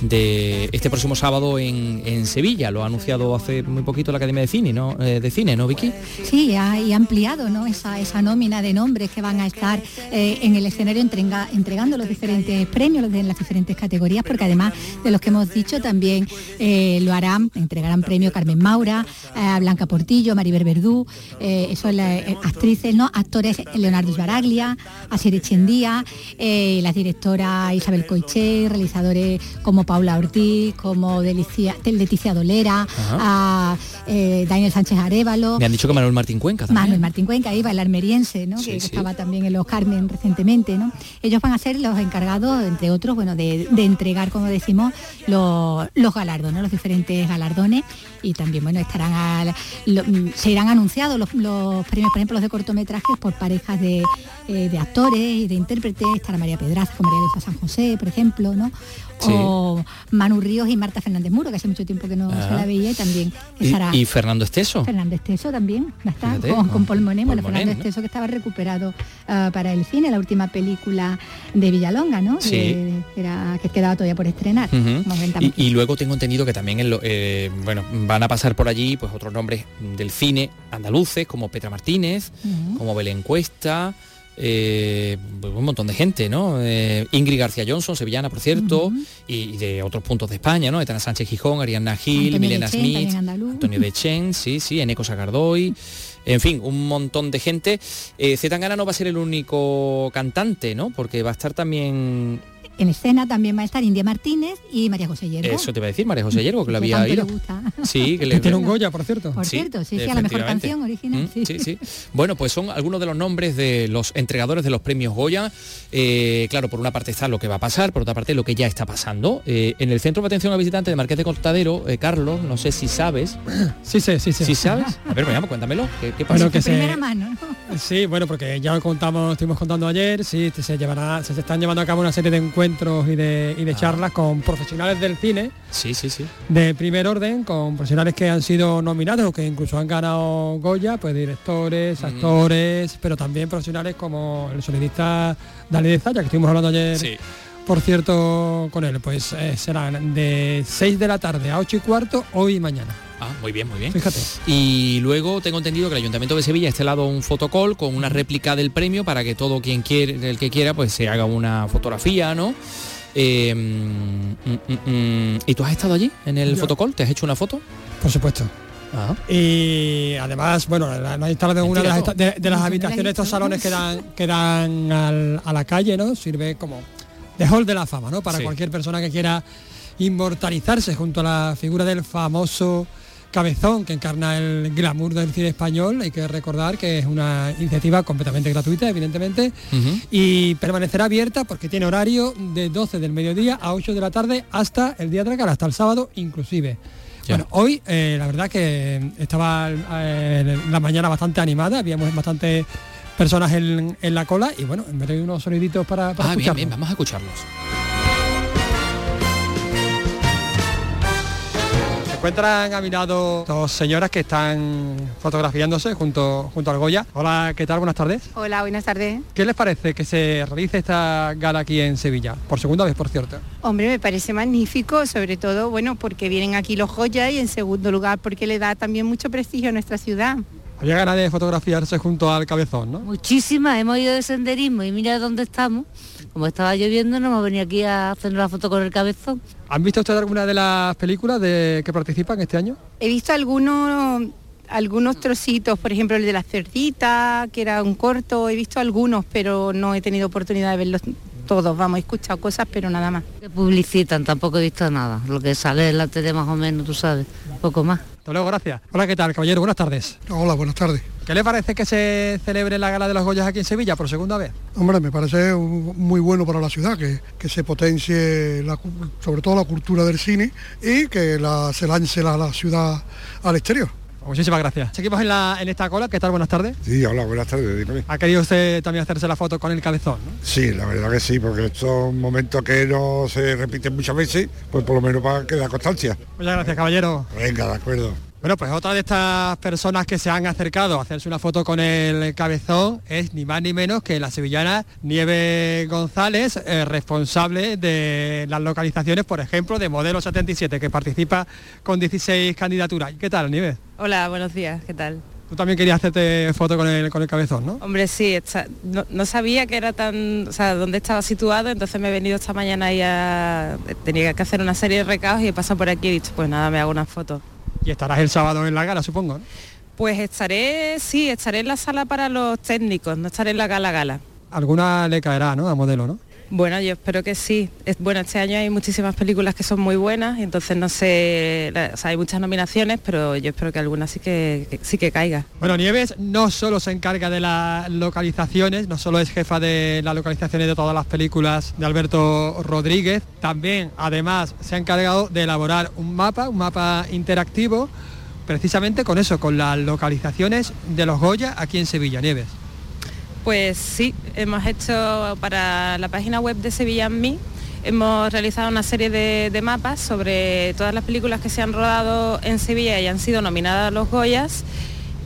Speaker 3: de este próximo sábado en, en Sevilla. Lo ha anunciado hace muy poquito la Academia de Cine, ¿no? Eh, de cine, ¿no, Vicky?
Speaker 5: Sí, ha, y ha ampliado ¿no? esa, esa nómina de nombres que van a estar eh, en el escenario entrega- entregando los diferentes premios de las diferentes categorías, porque además de los que hemos dicho también eh, lo harán, entregarán premio Carmen Maura, Blanca Portillo, Maribel Verdú, eso es la- eh, actrices, ¿no? Actores Leonardo Sbaraglia, Asier Echendía, las directoras Isabel Coiché, realizadores como Paula Ortiz, como Delicia- Leticia Dolera, a eh, Daniel Sánchez Arevalo,
Speaker 3: Me han dicho que Manuel Martín Cuenca también.
Speaker 5: Manuel Martín Cuenca, iba el armeriense, ¿no?
Speaker 3: Sí,
Speaker 5: que,
Speaker 3: sí.
Speaker 5: estaba también en los Carmen recientemente, ¿no? Ellos van a ser los encargados, entre otros, bueno, de, de entregar, como decimos, los, los galardones, los diferentes galardones y también, bueno, estarán al- lo- mm, se irán anunciados los, los premios, por ejemplo, los de cortometrajes por parejas de, eh, de actores y de intérpretes, estará María Pedraza con María Luisa San José, por ejemplo, ¿no?
Speaker 3: Sí.
Speaker 5: O Manu Ríos y Marta Fernández Muro, que hace mucho tiempo que no
Speaker 3: Ah.
Speaker 5: se la veía y también
Speaker 3: Y,
Speaker 5: estará...
Speaker 3: y Fernando Esteso.
Speaker 5: Fernando Esteso también va a estar
Speaker 3: Fíjate.
Speaker 5: con, con Paul Monet, bueno, Fernando
Speaker 3: ¿no?
Speaker 5: Esteso que estaba recuperado ah, para el cine, la última película de Villalonga, ¿no?
Speaker 3: Sí.
Speaker 5: Que, era, que quedaba todavía por estrenar.
Speaker 3: Y, y luego tengo entendido que también en lo- eh, bueno, van a pasar por allí pues otros nombres del cine andaluces como Petra Martínez, como Belén Cuesta, eh, un montón de gente, ¿no? Eh, Ingrid García Johnson, sevillana, por cierto, y, y de otros puntos de España, ¿no? Etana Sánchez Gijón, Ariana Gil,
Speaker 5: Antonio
Speaker 3: Milena Smith. Antonio Dechen, sí, sí, Eneco Sagardoy. En fin, un montón de gente. Eh, Zetangana no va a ser el único cantante, ¿no? Porque va a estar también
Speaker 5: En escena también va a estar India Martínez y María José Yergo.
Speaker 3: Eso te iba a decir, María José Yergo, que lo había
Speaker 5: le
Speaker 3: ido.
Speaker 5: gusta.
Speaker 3: Sí, que le
Speaker 4: tiene un Goya, por cierto.
Speaker 5: Por cierto, sí, sí, a la mejor canción original.
Speaker 3: Mm,
Speaker 5: sí.
Speaker 3: sí, sí. Bueno, pues son algunos de los nombres de los entregadores de los premios Goya. Eh, claro, por una parte está lo que va a pasar, por otra parte lo que ya está pasando. Eh, en el Centro de Atención a Visitantes de Marqués de Cortadero, eh, Carlos, no sé si sabes. <clears throat>
Speaker 4: Sí, sí, sí. sí.
Speaker 3: ¿Sí sabes? A ver, veamos, cuéntamelo. ¿Qué, qué pasa?
Speaker 4: Bueno, que
Speaker 5: De
Speaker 4: se,
Speaker 5: primera mano, ¿no?
Speaker 4: Sí, bueno, porque ya lo contamos, estuvimos contando ayer, sí, se llevará, se están llevando a cabo una serie de encuentros y de, y de
Speaker 3: Ah.
Speaker 4: charlas con profesionales del cine
Speaker 3: Sí, sí, sí.
Speaker 4: de primer orden, con profesionales que han sido nominados o que incluso han ganado Goya, pues directores,
Speaker 3: Mm.
Speaker 4: actores, pero también profesionales como el sonidista Dani de Zaya, que estuvimos hablando ayer,
Speaker 3: Sí.
Speaker 4: Por cierto, con él. Pues eh, serán de 6 de la tarde a 8 y cuarto, hoy y mañana.
Speaker 3: Ah, muy bien, muy bien.
Speaker 4: Fíjate.
Speaker 3: Y luego tengo entendido que el Ayuntamiento de Sevilla ha instalado un fotocall con una réplica del premio para que todo quien quiere, el que quiera, pues se haga una fotografía, ¿no? Eh, mm, mm, mm, ¿Y tú has estado allí en el
Speaker 4: Yo-
Speaker 3: fotocall? ¿Te has hecho una foto?
Speaker 4: Por supuesto.
Speaker 3: Ah,
Speaker 4: Y además, bueno, la, instalado en una de las, de, de las habitaciones, estos salones que dan, que dan al- a la calle, ¿no? Sirve como de hall de la fama, ¿no? Para
Speaker 3: Sí.
Speaker 4: cualquier persona que quiera inmortalizarse junto a la figura del famoso cabezón que encarna el glamour del cine español. Hay que recordar que es una iniciativa completamente gratuita, evidentemente, y permanecerá abierta porque tiene horario de 12 del mediodía a 8 de la tarde hasta el día de la cara, hasta el sábado inclusive.
Speaker 3: Ya.
Speaker 4: Bueno, hoy eh, la verdad que estaba eh, la mañana bastante animada, habíamos bastantes personas en, en la cola y bueno, me doy unos soniditos para, para
Speaker 3: Ah, bien, bien, vamos a escucharlos.
Speaker 4: Se encuentran a mi lado dos señoras que están fotografiándose junto, junto al Goya. Hola, ¿qué tal? Buenas tardes.
Speaker 13: Hola, buenas tardes.
Speaker 4: ¿Qué les parece que se realice esta gala aquí en Sevilla? Por segunda vez, por cierto.
Speaker 13: Hombre, me parece magnífico, sobre todo, bueno, porque vienen aquí los joyas y en segundo lugar porque le da también mucho prestigio a nuestra ciudad.
Speaker 4: Había ganas de fotografiarse junto al cabezón, ¿no?
Speaker 14: Muchísimas, hemos ido de senderismo y mira dónde estamos. Como estaba lloviendo, no hemos venido aquí a hacer la foto con el cabezón.
Speaker 4: ¿Han visto ustedes alguna de las películas de que participan este año?
Speaker 13: He visto algunos algunos trocitos, por ejemplo el de la cerdita, que era un corto, he visto algunos, pero no he tenido oportunidad de verlos todos, vamos, he escuchado cosas, pero nada más.
Speaker 14: Que publicitan, tampoco he visto nada. Lo que sale en la tele más o menos, tú sabes, poco más.
Speaker 4: Hasta luego, gracias. Hola, ¿qué tal, caballero? Buenas tardes.
Speaker 15: Hola, buenas tardes.
Speaker 4: ¿Qué le parece que se celebre la gala de los Goyas aquí en Sevilla por segunda vez?
Speaker 15: Hombre, me parece muy bueno para la ciudad que, que se potencie la sobre todo la cultura del cine y que la, se lance la, la ciudad al exterior.
Speaker 4: Muchísimas gracias. Seguimos en, la, en esta cola. ¿Qué tal? Buenas tardes.
Speaker 16: Sí, hola, buenas tardes, dígame.
Speaker 4: ¿Ha querido usted también hacerse la foto con el cabezón? ¿no?
Speaker 16: Sí, la verdad que sí, porque estos son momentos que no se repiten muchas veces, pues por lo menos para que da constancia.
Speaker 4: Muchas gracias, caballero.
Speaker 16: Venga, de acuerdo.
Speaker 4: Bueno, pues otra de estas personas que se han acercado a hacerse una foto con el cabezón es ni más ni menos que la sevillana Nieve González, eh, responsable de las localizaciones, por ejemplo, de Modelo 77, que participa con 16 candidaturas. ¿Qué tal, Nieve?
Speaker 17: Hola, buenos días, ¿qué tal?
Speaker 4: Tú también querías hacerte foto con el, con el cabezón, ¿no?
Speaker 17: Hombre, sí, está- no, no sabía que era tan, o sea, dónde estaba situado, entonces me he venido esta mañana y a, tenía que hacer una serie de recados y he pasado por aquí y he dicho, pues nada, me hago una foto.
Speaker 4: Y estarás el sábado en la gala, supongo, ¿no?
Speaker 17: Pues estaré, sí, estaré en la sala para los técnicos, no estaré en la gala gala.
Speaker 4: Alguna le caerá, ¿no? A modelo, ¿no?
Speaker 17: Bueno, yo espero que sí. Es, bueno, este año hay muchísimas películas que son muy buenas, entonces no sé, hay muchas nominaciones, pero yo espero que alguna sí que- sí que caiga.
Speaker 4: Bueno, Nieves no solo se encarga de las localizaciones, no solo es jefa de las localizaciones de todas las películas de Alberto Rodríguez, también además se ha encargado de elaborar un mapa, un mapa interactivo, precisamente con eso, con las localizaciones de los Goya aquí en Sevilla, Nieves.
Speaker 17: Pues sí, hemos hecho para la página web de Sevilla en mí, hemos realizado una serie de, mapas sobre todas las películas que se han rodado en Sevilla y han sido nominadas a los Goyas.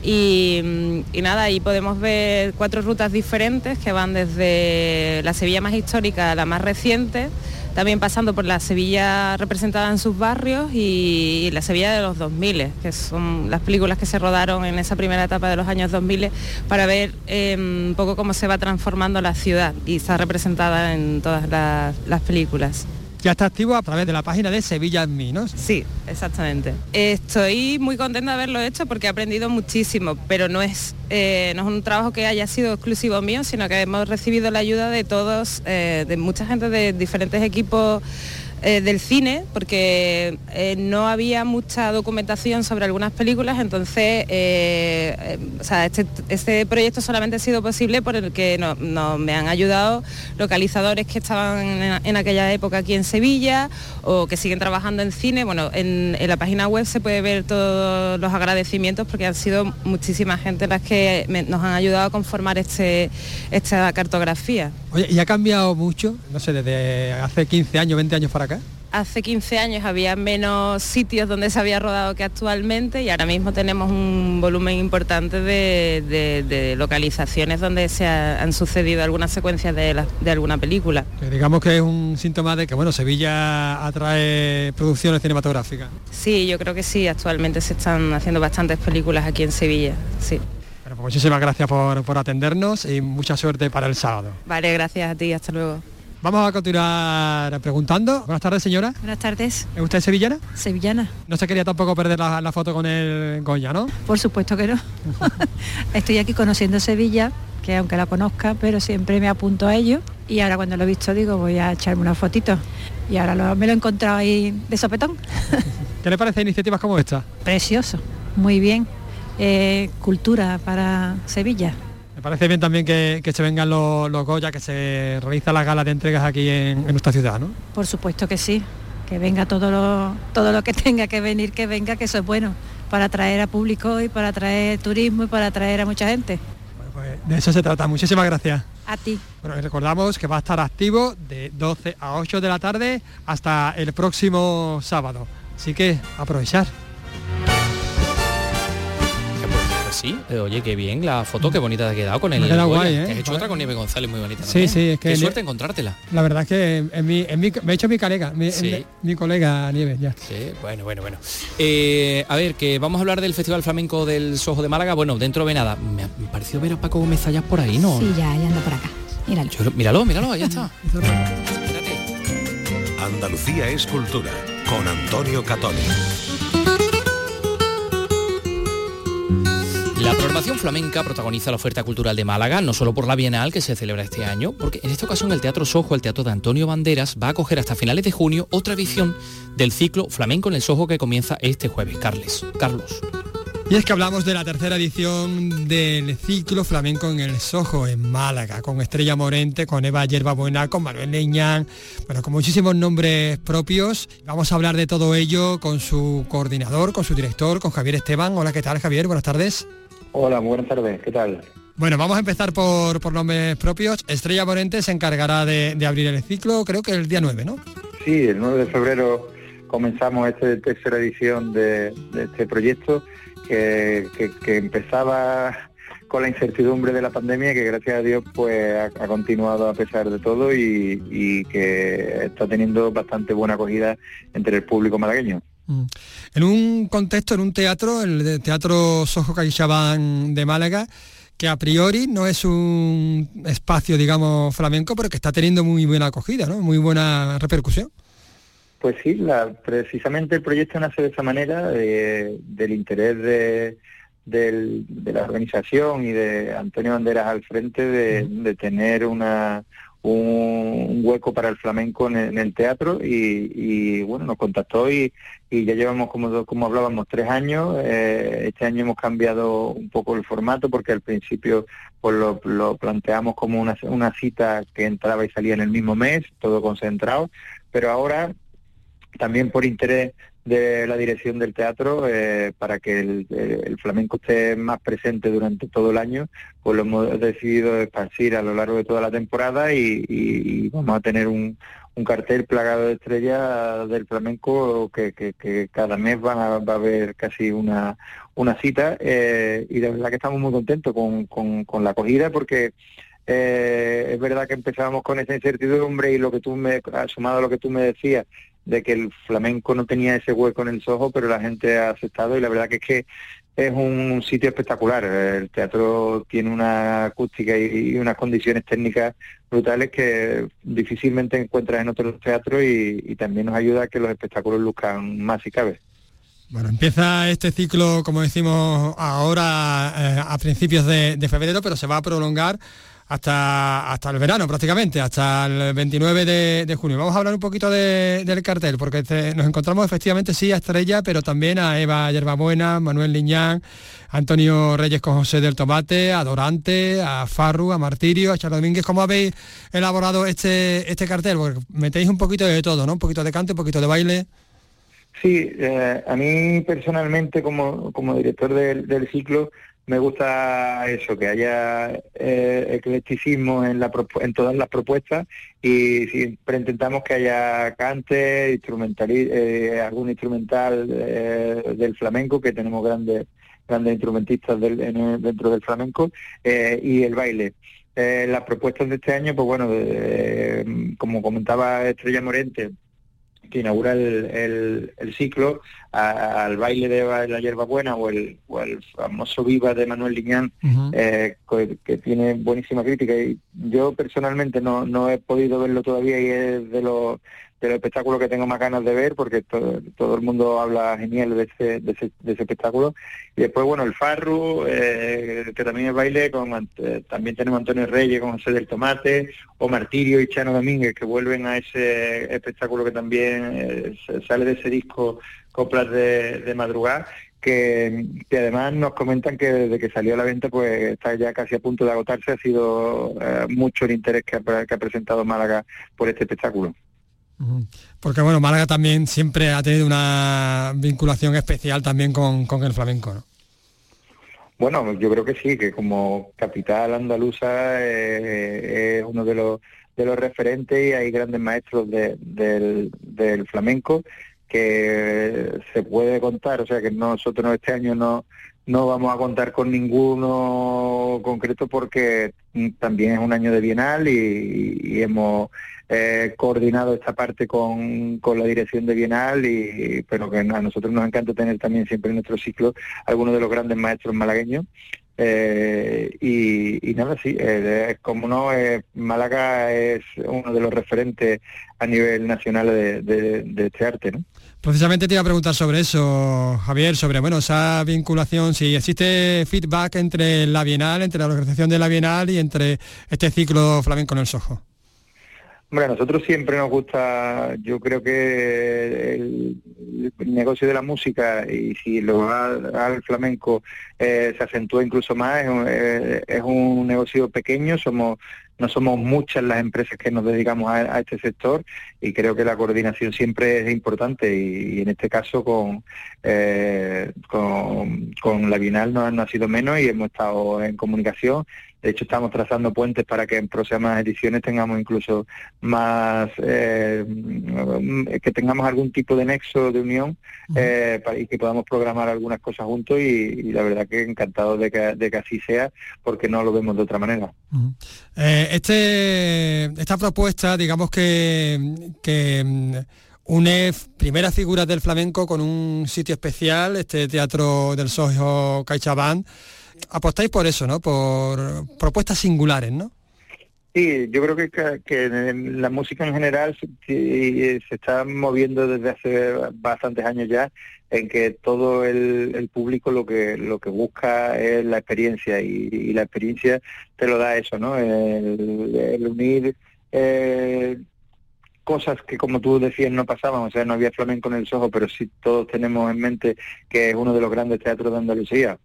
Speaker 17: Y, mm, y nada, ahí podemos ver cuatro rutas diferentes que van desde la Sevilla más histórica a la más reciente, también pasando por la Sevilla representada en sus barrios y, la Sevilla de los 2000, que son las películas que se rodaron en esa primera etapa de los años 2000 para ver eh, un poco cómo se va transformando la ciudad y está representada en todas las, las películas.
Speaker 4: Ya está activo a través de la página de Sevilla en mí, ¿no?
Speaker 17: Sí, exactamente. Estoy muy contenta de haberlo hecho porque he aprendido muchísimo, pero no es, eh, no es un trabajo que haya sido exclusivo mío, sino que hemos recibido la ayuda de todos, eh, de mucha gente de diferentes equipos eh, del cine, porque eh, no había mucha documentación sobre algunas películas, entonces eh, o sea, este, este proyecto solamente ha sido posible por el que no- no- me han ayudado localizadores que estaban en, aquella época aquí en Sevilla o que siguen trabajando en cine. Bueno, en, la página web se puede ver todos los agradecimientos porque han sido muchísima gente las que nos han ayudado a conformar este, esta cartografía.
Speaker 4: Oye, ¿y ha cambiado mucho, no sé, desde hace 15 años, 20 años para acá?
Speaker 17: Hace 15 años había menos sitios donde se había rodado que actualmente y ahora mismo tenemos un volumen importante de, de- de localizaciones donde se ha- han sucedido algunas secuencias de, la- de alguna película.
Speaker 4: Que digamos que es un síntoma de que, bueno, Sevilla atrae producciones cinematográficas.
Speaker 17: Sí, yo creo que sí, actualmente se están haciendo bastantes películas aquí en Sevilla, sí.
Speaker 4: Muchísimas gracias por, por atendernos y mucha suerte para el sábado.
Speaker 17: Vale, gracias a ti, hasta luego.
Speaker 4: Vamos a continuar preguntando. Buenas tardes, señora.
Speaker 18: Buenas tardes.
Speaker 4: ¿Es usted sevillana?
Speaker 18: Sevillana.
Speaker 4: No se quería tampoco perder la, la foto con el Goya, ¿no?
Speaker 18: Por supuesto que no. <laughs> Estoy aquí conociendo Sevilla, que aunque la conozca, pero siempre me apunto a ello. Y ahora cuando lo he visto digo, voy a echarme una fotito. Y ahora lo- me lo he encontrado ahí de sopetón. <laughs>
Speaker 4: ¿Qué le parece iniciativas como esta?
Speaker 18: Precioso, muy bien. Eh, cultura para Sevilla.
Speaker 4: Me parece bien también que, que se vengan los, los Goya, que se realiza la gala de entregas aquí en, en nuestra ciudad, ¿no?
Speaker 18: Por supuesto que sí. Que venga todo lo, todo lo que <laughs> tenga que venir, que venga, que eso es bueno. Para atraer a público y para atraer turismo y para atraer a mucha gente.
Speaker 4: De eso se trata. Muchísimas gracias.
Speaker 18: A ti.
Speaker 4: Bueno, y recordamos que va a estar activo de 12 a 8 de la tarde hasta el próximo sábado. Así que aprovechar.
Speaker 3: Pues sí, eh, oye, qué bien la foto, qué bonita te ha quedado con el Goya.
Speaker 4: guay, ¿eh?
Speaker 3: Has hecho otra con Nieve González muy bonita
Speaker 4: Sí,
Speaker 3: también.
Speaker 4: sí, es que
Speaker 3: Qué suerte encontrártela.
Speaker 4: La verdad es que en mi, en mi- me he hecho mi colega, mi,
Speaker 3: Sí.
Speaker 4: mi- mi colega Nieves ya.
Speaker 3: Sí, bueno, bueno, bueno. Eh, a ver, que vamos a hablar del Festival Flamenco del Sojo de Málaga. Bueno, dentro de nada, me ha parecido ver a Paco Gómez Zayas por ahí, ¿no?
Speaker 5: Sí, ya, ya anda por acá. Míralo.
Speaker 3: Yo míralo, míralo, ahí está. <laughs>
Speaker 1: Andalucía es cultura con Antonio Catoni.
Speaker 3: La programación flamenca protagoniza la oferta cultural de Málaga, no solo por la Bienal que se celebra este año, porque en esta ocasión el Teatro Sojo, el Teatro de Antonio Banderas, va a acoger hasta finales de junio otra edición del ciclo Flamenco en el Sojo que comienza este jueves. Carles, Carlos.
Speaker 4: Y es que hablamos de la tercera edición del ciclo flamenco en el Sojo, en Málaga, con Estrella Morente, con Eva Yerbabuena, con Manuel Leñán, bueno, con muchísimos nombres propios. Vamos a hablar de todo ello con su coordinador, con su director, con Javier Esteban. Hola, ¿qué tal Javier? Buenas tardes.
Speaker 19: Hola, muy buenas tardes, ¿qué tal?
Speaker 4: Bueno, vamos a empezar por, por nombres propios. Estrella Morente se encargará de, de abrir el ciclo, creo que el día 9, ¿no?
Speaker 19: Sí, el 9 de febrero comenzamos esta tercera edición de, este proyecto que, empezaba con la incertidumbre de la pandemia que gracias a Dios pues ha, continuado a pesar de todo y, que está teniendo bastante buena acogida entre el público malagueño.
Speaker 4: Mm. En un contexto, en un teatro, el Teatro Sojo Caixabán de Málaga, que a priori no es un espacio, digamos, flamenco, pero que está teniendo muy buena acogida, ¿no? Muy buena repercusión.
Speaker 19: Pues sí, precisamente el proyecto nace de esa manera, del interés de, la organización y de Antonio Banderas al frente de tener una, un, hueco para el flamenco en, el teatro y, bueno, nos contactó y, ya llevamos, como, como hablábamos, tres años. Eh, este año hemos cambiado un poco el formato porque al principio pues lo, planteamos como una, una cita que entraba y salía en el mismo mes, todo concentrado, pero ahora también por interés de la dirección del teatro eh, para que el, flamenco esté más presente durante todo el año, pues lo hemos decidido esparcir a lo largo de toda la temporada y, vamos a tener un, cartel plagado de estrellas del flamenco que, cada mes van a, va a haber casi una, una cita eh, y de verdad que estamos muy contentos con, con, la acogida porque eh, es verdad que empezábamos con esa incertidumbre y lo que tú me, sumado a lo que tú me decías, de que el flamenco no tenía ese hueco en el Soho, pero la gente ha aceptado y la verdad que es que es un sitio espectacular. El teatro tiene una acústica y, unas condiciones técnicas brutales que difícilmente encuentras en otros teatros y, también nos ayuda a que los espectáculos luzcan más si cabe.
Speaker 4: Bueno, empieza este ciclo, como decimos ahora, eh, a principios de febrero, pero se va a prolongar hasta, hasta el verano prácticamente, hasta el 29 de, junio. Vamos a hablar un poquito del cartel, porque nos encontramos efectivamente sí a Estrella, pero también a Eva Yerbabuena, Manuel Liñán, Antonio Reyes con José del Tomate, a Dorante, a Farru, a Martirio, a Charlo Domínguez. ¿Cómo habéis elaborado este, este cartel? Porque metéis un poquito de todo, ¿no? Un poquito de canto, un poquito de baile.
Speaker 19: Sí, eh, a mí personalmente como, como director del ciclo me gusta eso, que haya eh, eclecticismo en, la, en todas las propuestas y siempre intentamos que haya cante, instrumental, eh, algún instrumental eh, del flamenco, que tenemos grandes grandes instrumentistas dentro del flamenco, eh, y el baile. las propuestas de este año, pues bueno, como comentaba Estrella Morente, que inaugura el, ciclo al baile de la hierba buena o el, famoso Viva de Manuel Liñán, eh, que, tiene buenísima crítica. Y yo personalmente no, no he podido verlo todavía y es de los del espectáculo que tengo más ganas de ver porque todo, el mundo habla genial de ese, de ese, espectáculo. Y después, bueno, el Farru, eh, que también es baile, con, eh, también tenemos Antonio Reyes con José del Tomate, o Martirio y Chano Domínguez, que vuelven a ese espectáculo que también eh, sale de ese disco Coplas de, de Madrugada. Que, además nos comentan que desde que salió a la venta pues está ya casi a punto de agotarse, ha sido mucho el interés que ha presentado Málaga por este espectáculo.
Speaker 4: Porque bueno, Málaga también siempre ha tenido una vinculación especial también con, el flamenco, ¿no?
Speaker 19: Bueno, yo creo que sí, que como capital andaluza eh, es uno de los de los referentes y hay grandes maestros del, del flamenco que se puede contar, o sea que nosotros este año no, no vamos a contar con ninguno concreto porque también es un año de bienal y hemos eh, coordinado esta parte con, la dirección de Bienal, y, pero que a nosotros nos encanta tener también siempre en nuestro ciclo algunos de los grandes maestros malagueños. Eh, y, nada, sí, eh, como no, Málaga es uno de los referentes a nivel nacional de, este arte, ¿no?
Speaker 4: Precisamente te iba a preguntar sobre eso, Javier, sobre bueno esa vinculación, si existe feedback entre la Bienal, entre la organización de la Bienal y entre este ciclo flamenco en el Sojo.
Speaker 19: Bueno, a nosotros siempre nos gusta, yo creo que el, negocio de la música y si lo va al flamenco eh, se acentúa incluso más, es un, eh, negocio pequeño, somos no somos muchas las empresas que nos dedicamos a, este sector y creo que la coordinación siempre es importante y, en este caso con, eh, con, la Bienal no ha sido menos y hemos estado en comunicación de hecho, estamos trazando puentes para que en próximas ediciones tengamos incluso más, eh, que tengamos algún tipo de nexo de unión eh, para, y que podamos programar algunas cosas juntos y, la verdad que encantado de que, así sea porque no lo vemos de otra manera.
Speaker 4: Eh, este, esta propuesta, digamos que, que mm, une primeras figuras del flamenco con un sitio especial, este Teatro del Sojo CaixaBank, apostáis por eso, ¿no? Por propuestas singulares, ¿no?
Speaker 19: Sí, yo creo que, que la música en general se, está moviendo desde hace bastantes años ya en que todo el, público lo que lo que busca es la experiencia y, la experiencia te lo da eso, ¿no? El, unir eh, cosas que como tú decías no pasaban, o sea, no había flamenco en el Soho, pero sí todos tenemos en mente que es uno de los grandes teatros de Andalucía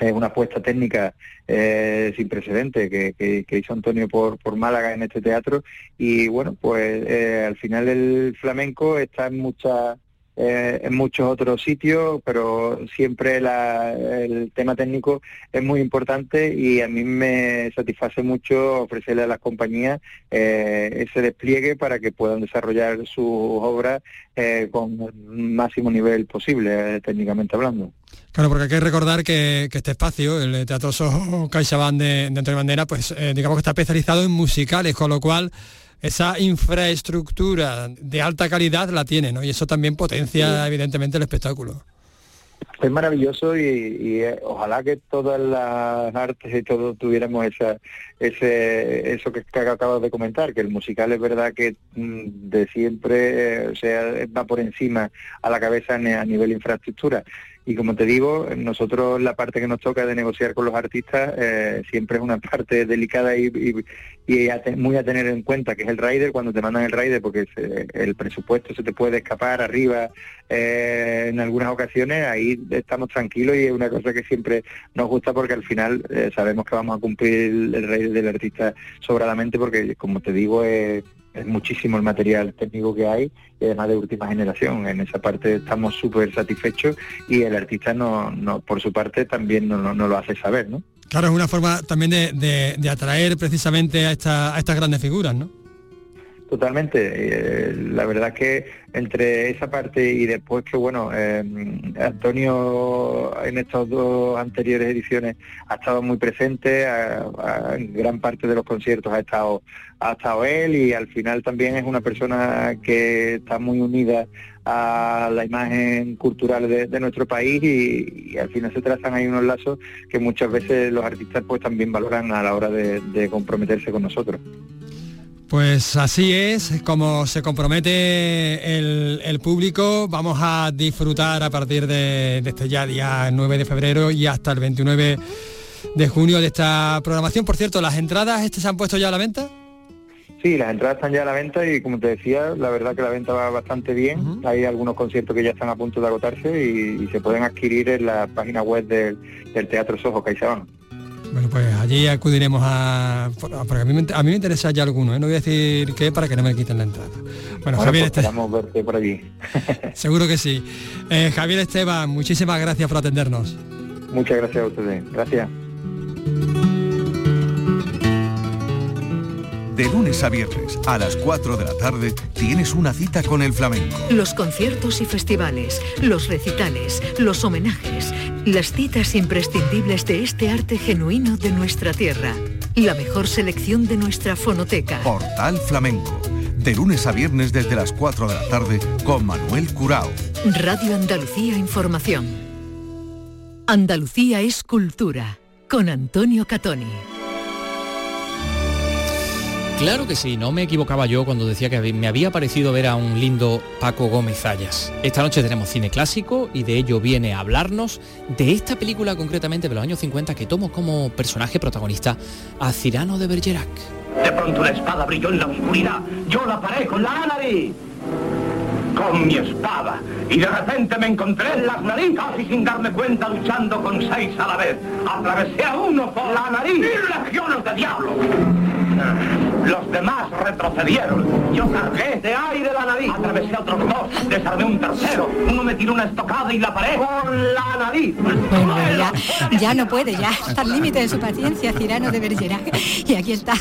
Speaker 19: es una apuesta técnica eh, sin precedente que, hizo Antonio por, por Málaga en este teatro. Y bueno pues eh, al final el flamenco está en muchas eh, en muchos otros sitios, pero siempre el tema técnico es muy importante y a mí me satisface mucho ofrecerle a las compañías eh, ese despliegue para que puedan desarrollar sus obras eh, con el máximo nivel posible, técnicamente hablando.
Speaker 4: Claro, porque hay que recordar que, este espacio, el Teatro Soho CaixaBank de, de Antonio Bandera, pues digamos que está especializado en musicales, con lo cual esa infraestructura de alta calidad la tiene, ¿no? Y eso también potencia evidentemente el espectáculo.
Speaker 19: Es maravilloso y, eh, ojalá que todas las artes y todo tuviéramos esa, ese, eso que, que acabas de comentar, que el musical es verdad que mm, de siempre, eh, o sea, va por encima a la cabeza a nivel infraestructura y como te digo, nosotros la parte que nos toca de negociar con los artistas eh, siempre es una <laughs> parte delicada y, muy a tener en cuenta, que es el rider, cuando te mandan el rider, porque el presupuesto se te puede escapar arriba eh, en algunas ocasiones, ahí estamos tranquilos y es una cosa que siempre nos gusta porque al final eh, sabemos que vamos a cumplir el rider del artista sobradamente, porque como te digo, es es muchísimo el material técnico que hay y además de última generación. En esa parte estamos súper satisfechos y el artista no, no, por su parte también no, no, lo hace saber, ¿no?
Speaker 4: Claro, es una forma también de, de, atraer precisamente a, esta, a estas grandes figuras, ¿no?
Speaker 19: Totalmente. Eh, la verdad que entre esa parte y después que, bueno, eh, Antonio en estas dos anteriores ediciones ha estado muy presente, en gran parte de los conciertos ha estado, ha estado él y al final también es una persona que está muy unida a la imagen cultural de, nuestro país y, al final se trazan ahí unos lazos que muchas veces los artistas pues también valoran a la hora de comprometerse con nosotros.
Speaker 4: Pues así es, como se compromete el, público, vamos a disfrutar a partir de, este ya día 9 de febrero y hasta el 29 de junio de esta programación. Por cierto, ¿las entradas este se han puesto ya a la venta?
Speaker 19: Sí, las entradas están ya a la venta y como te decía, la verdad que la venta va bastante bien. Hay algunos conciertos que ya están a punto de agotarse y, se pueden adquirir en la página web del, Teatro Sojo CaixaBank.
Speaker 4: Bueno, pues allí acudiremos a... Porque a mí, me, interesa ya alguno, ¿eh? no voy a decir qué para que no me quiten la entrada.
Speaker 19: Bueno, Javier pues Esteban... verte por allí. <laughs>
Speaker 4: Seguro que sí. Eh, Javier Esteban, muchísimas gracias por atendernos.
Speaker 19: Muchas gracias a ustedes. Gracias.
Speaker 1: De lunes a viernes a las 4 de la tarde tienes una cita con el flamenco.
Speaker 2: Los conciertos y festivales, los recitales, los homenajes, las citas imprescindibles de este arte genuino de nuestra tierra. La mejor selección de nuestra fonoteca.
Speaker 1: Portal Flamenco. De lunes a viernes desde las 4 de la tarde con Manuel Curao.
Speaker 2: Radio Andalucía Información. Andalucía es cultura. Con Antonio Catoni.
Speaker 3: Claro que sí, no me equivocaba yo cuando decía que me había parecido ver a un lindo Paco Gómez Ayas. Esta noche tenemos cine clásico y de ello viene a hablarnos de esta película concretamente de los años 50 que tomó como personaje protagonista a Cirano de Bergerac.
Speaker 20: De pronto la espada brilló en la oscuridad. Yo la paré con la nariz. con mi espada y de repente me encontré en las narices casi sin darme cuenta luchando con seis a la vez. Atravesé a uno por la nariz. ¡Mil legiones de diablos! Los demás retrocedieron. Yo cargué de aire la nariz. Atravesé a otros dos. Desarmé un tercero. Uno me tiró una estocada y la paré con la nariz.
Speaker 5: Bueno, ya, ya no puede, ya está al límite de su paciencia, Cirano de Bergerac. Y aquí está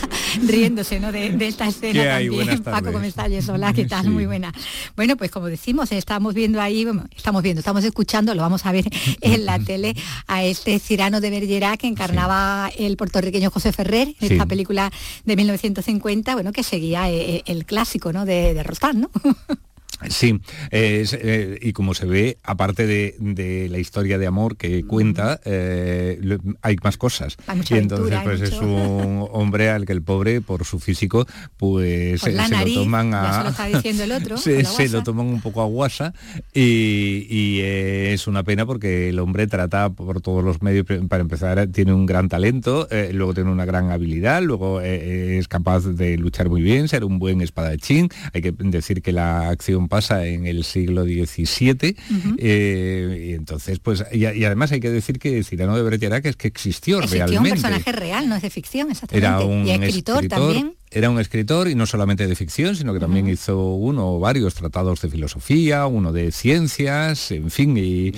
Speaker 5: riéndose ¿no? de, de esta escena
Speaker 21: ¿Qué hay?
Speaker 5: también. Paco. Comensales, hola, ¿qué tal? Muy buena. Bueno, pues como decimos, estamos viendo ahí, estamos viendo, estamos escuchando, lo vamos a ver <laughs> en la tele, a este Cirano de Bergerac que encarnaba el puertorriqueño José Ferrer, en
Speaker 21: Sí.
Speaker 5: esta película de 1950, bueno, que seguía eh, el clásico, ¿no? De, de ¿no? <laughs>
Speaker 21: Sí, es, eh, y como se ve, aparte de, de la historia de amor que cuenta, eh, hay más cosas.
Speaker 5: Hay mucha
Speaker 21: y entonces
Speaker 5: aventura,
Speaker 21: pues es un hombre al que el pobre, por su físico, pues eh, se
Speaker 5: nariz,
Speaker 21: lo toman
Speaker 5: ya
Speaker 21: a...
Speaker 5: se lo está diciendo el otro, <laughs>
Speaker 21: se, lo toman un poco a guasa y, y, es una pena porque el hombre trata por todos los medios, para empezar, tiene un gran talento, luego tiene una gran habilidad, luego es capaz de luchar muy bien, ser un buen espadachín. Hay que decir que la acción pasa en el siglo XVII eh, y entonces, pues, y, y además hay que decir que Cirano de Bergerac es que existió,
Speaker 5: Existió un
Speaker 21: realmente.
Speaker 5: personaje real, no es de ficción, exactamente.
Speaker 21: Era un
Speaker 5: y escritor, también.
Speaker 21: Era un escritor y no solamente de ficción, sino que también hizo uno o varios tratados de filosofía, uno de ciencias, en fin, y,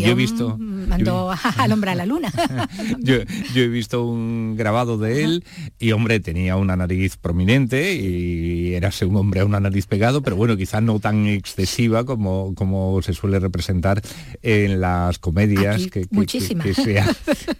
Speaker 21: yo he visto...
Speaker 5: Mandó <laughs> al hombre a la luna. <laughs>
Speaker 21: Yo, yo he visto un grabado de él y hombre tenía una nariz prominente y era un hombre a una nariz pegado, pero bueno, quizás no tan excesiva como, como se suele representar en las comedias
Speaker 5: Aquí,
Speaker 21: que, que-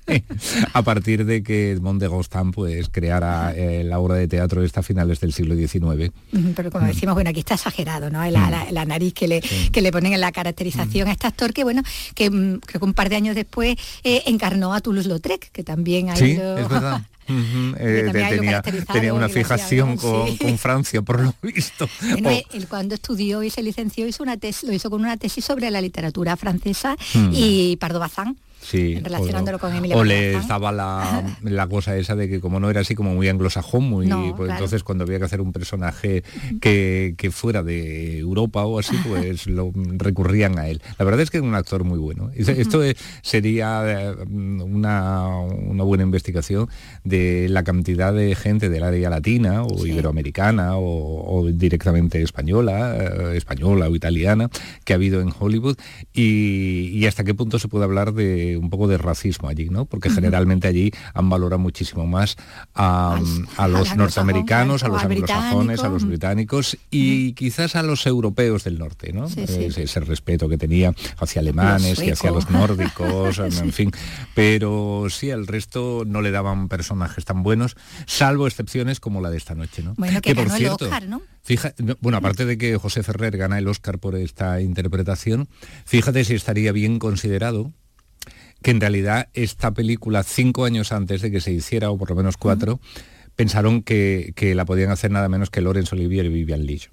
Speaker 21: que- <laughs> a partir de que Edmond de Gostan pues creara eh, la obra de teatro esta a finales del siglo XIX.
Speaker 5: Pero
Speaker 21: Mm.
Speaker 5: como decimos, bueno, aquí está exagerado, ¿no? La, la- la nariz que le, que le ponen en la caracterización a este actor que, bueno, que mm, creo que un par de años después eh, encarnó a Toulouse-Lautrec, que también ha
Speaker 21: Sí,
Speaker 5: ido...
Speaker 21: es verdad. <laughs> Eh, tenía, una fijación con,
Speaker 5: Sí.
Speaker 21: con Francia, por lo visto. <laughs>
Speaker 5: Bueno,
Speaker 21: O-
Speaker 5: él, él cuando estudió y se licenció hizo una tesis, lo hizo con una tesis sobre la literatura francesa y Pardo Bazán.
Speaker 21: Sí,
Speaker 5: relacionándolo
Speaker 21: o,
Speaker 5: con Emilio
Speaker 21: o le estaba la, la cosa esa de que como no era así como muy anglosajón, muy
Speaker 5: No,
Speaker 21: pues
Speaker 5: claro.
Speaker 21: entonces cuando había que hacer un personaje que, que fuera de Europa o así, <laughs> pues lo recurrían a él. La verdad es que es un actor muy bueno. Esto es- sería eh, una, una buena investigación de la cantidad de gente del área latina o iberoamericana o, o directamente española, eh, española o italiana que ha habido en Hollywood y, y hasta qué punto se puede hablar de un poco de racismo allí, ¿no? Porque generalmente allí han valorado muchísimo más a, a los norteamericanos, a los anglosajones, a los británicos y quizás a los europeos del norte, ¿no?
Speaker 5: Sí, sí.
Speaker 21: Ese, ese respeto que tenía hacia alemanes y hacia los nórdicos, <laughs> en- fin. Pero sí, al resto no le daban personajes tan buenos, salvo excepciones como la de esta noche, ¿no?
Speaker 5: Bueno, que,
Speaker 21: por
Speaker 5: ganó
Speaker 21: cierto,
Speaker 5: el Oscar, ¿no?
Speaker 21: Fija, no, bueno, aparte de que José Ferrer gana el Oscar por esta interpretación, fíjate si estaría bien considerado que en realidad esta película, cinco años antes de que se hiciera, o por lo menos cuatro, pensaron que, que la podían hacer nada menos que Laurence Olivier y Vivian Leigh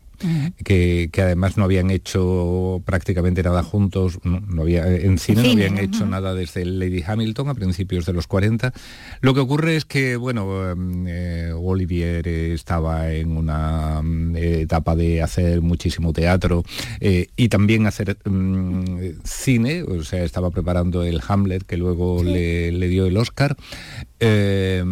Speaker 21: que, que además no habían hecho prácticamente nada juntos, no, no había, en cine no habían hecho nada desde Lady Hamilton a principios de los 40. Lo que ocurre es que, bueno, em, eh, Olivier estaba en una mm, etapa de hacer muchísimo teatro eh, y también hacer mm, cine, o sea, estaba preparando el Hamlet que luego le, le dio el Oscar. Eh,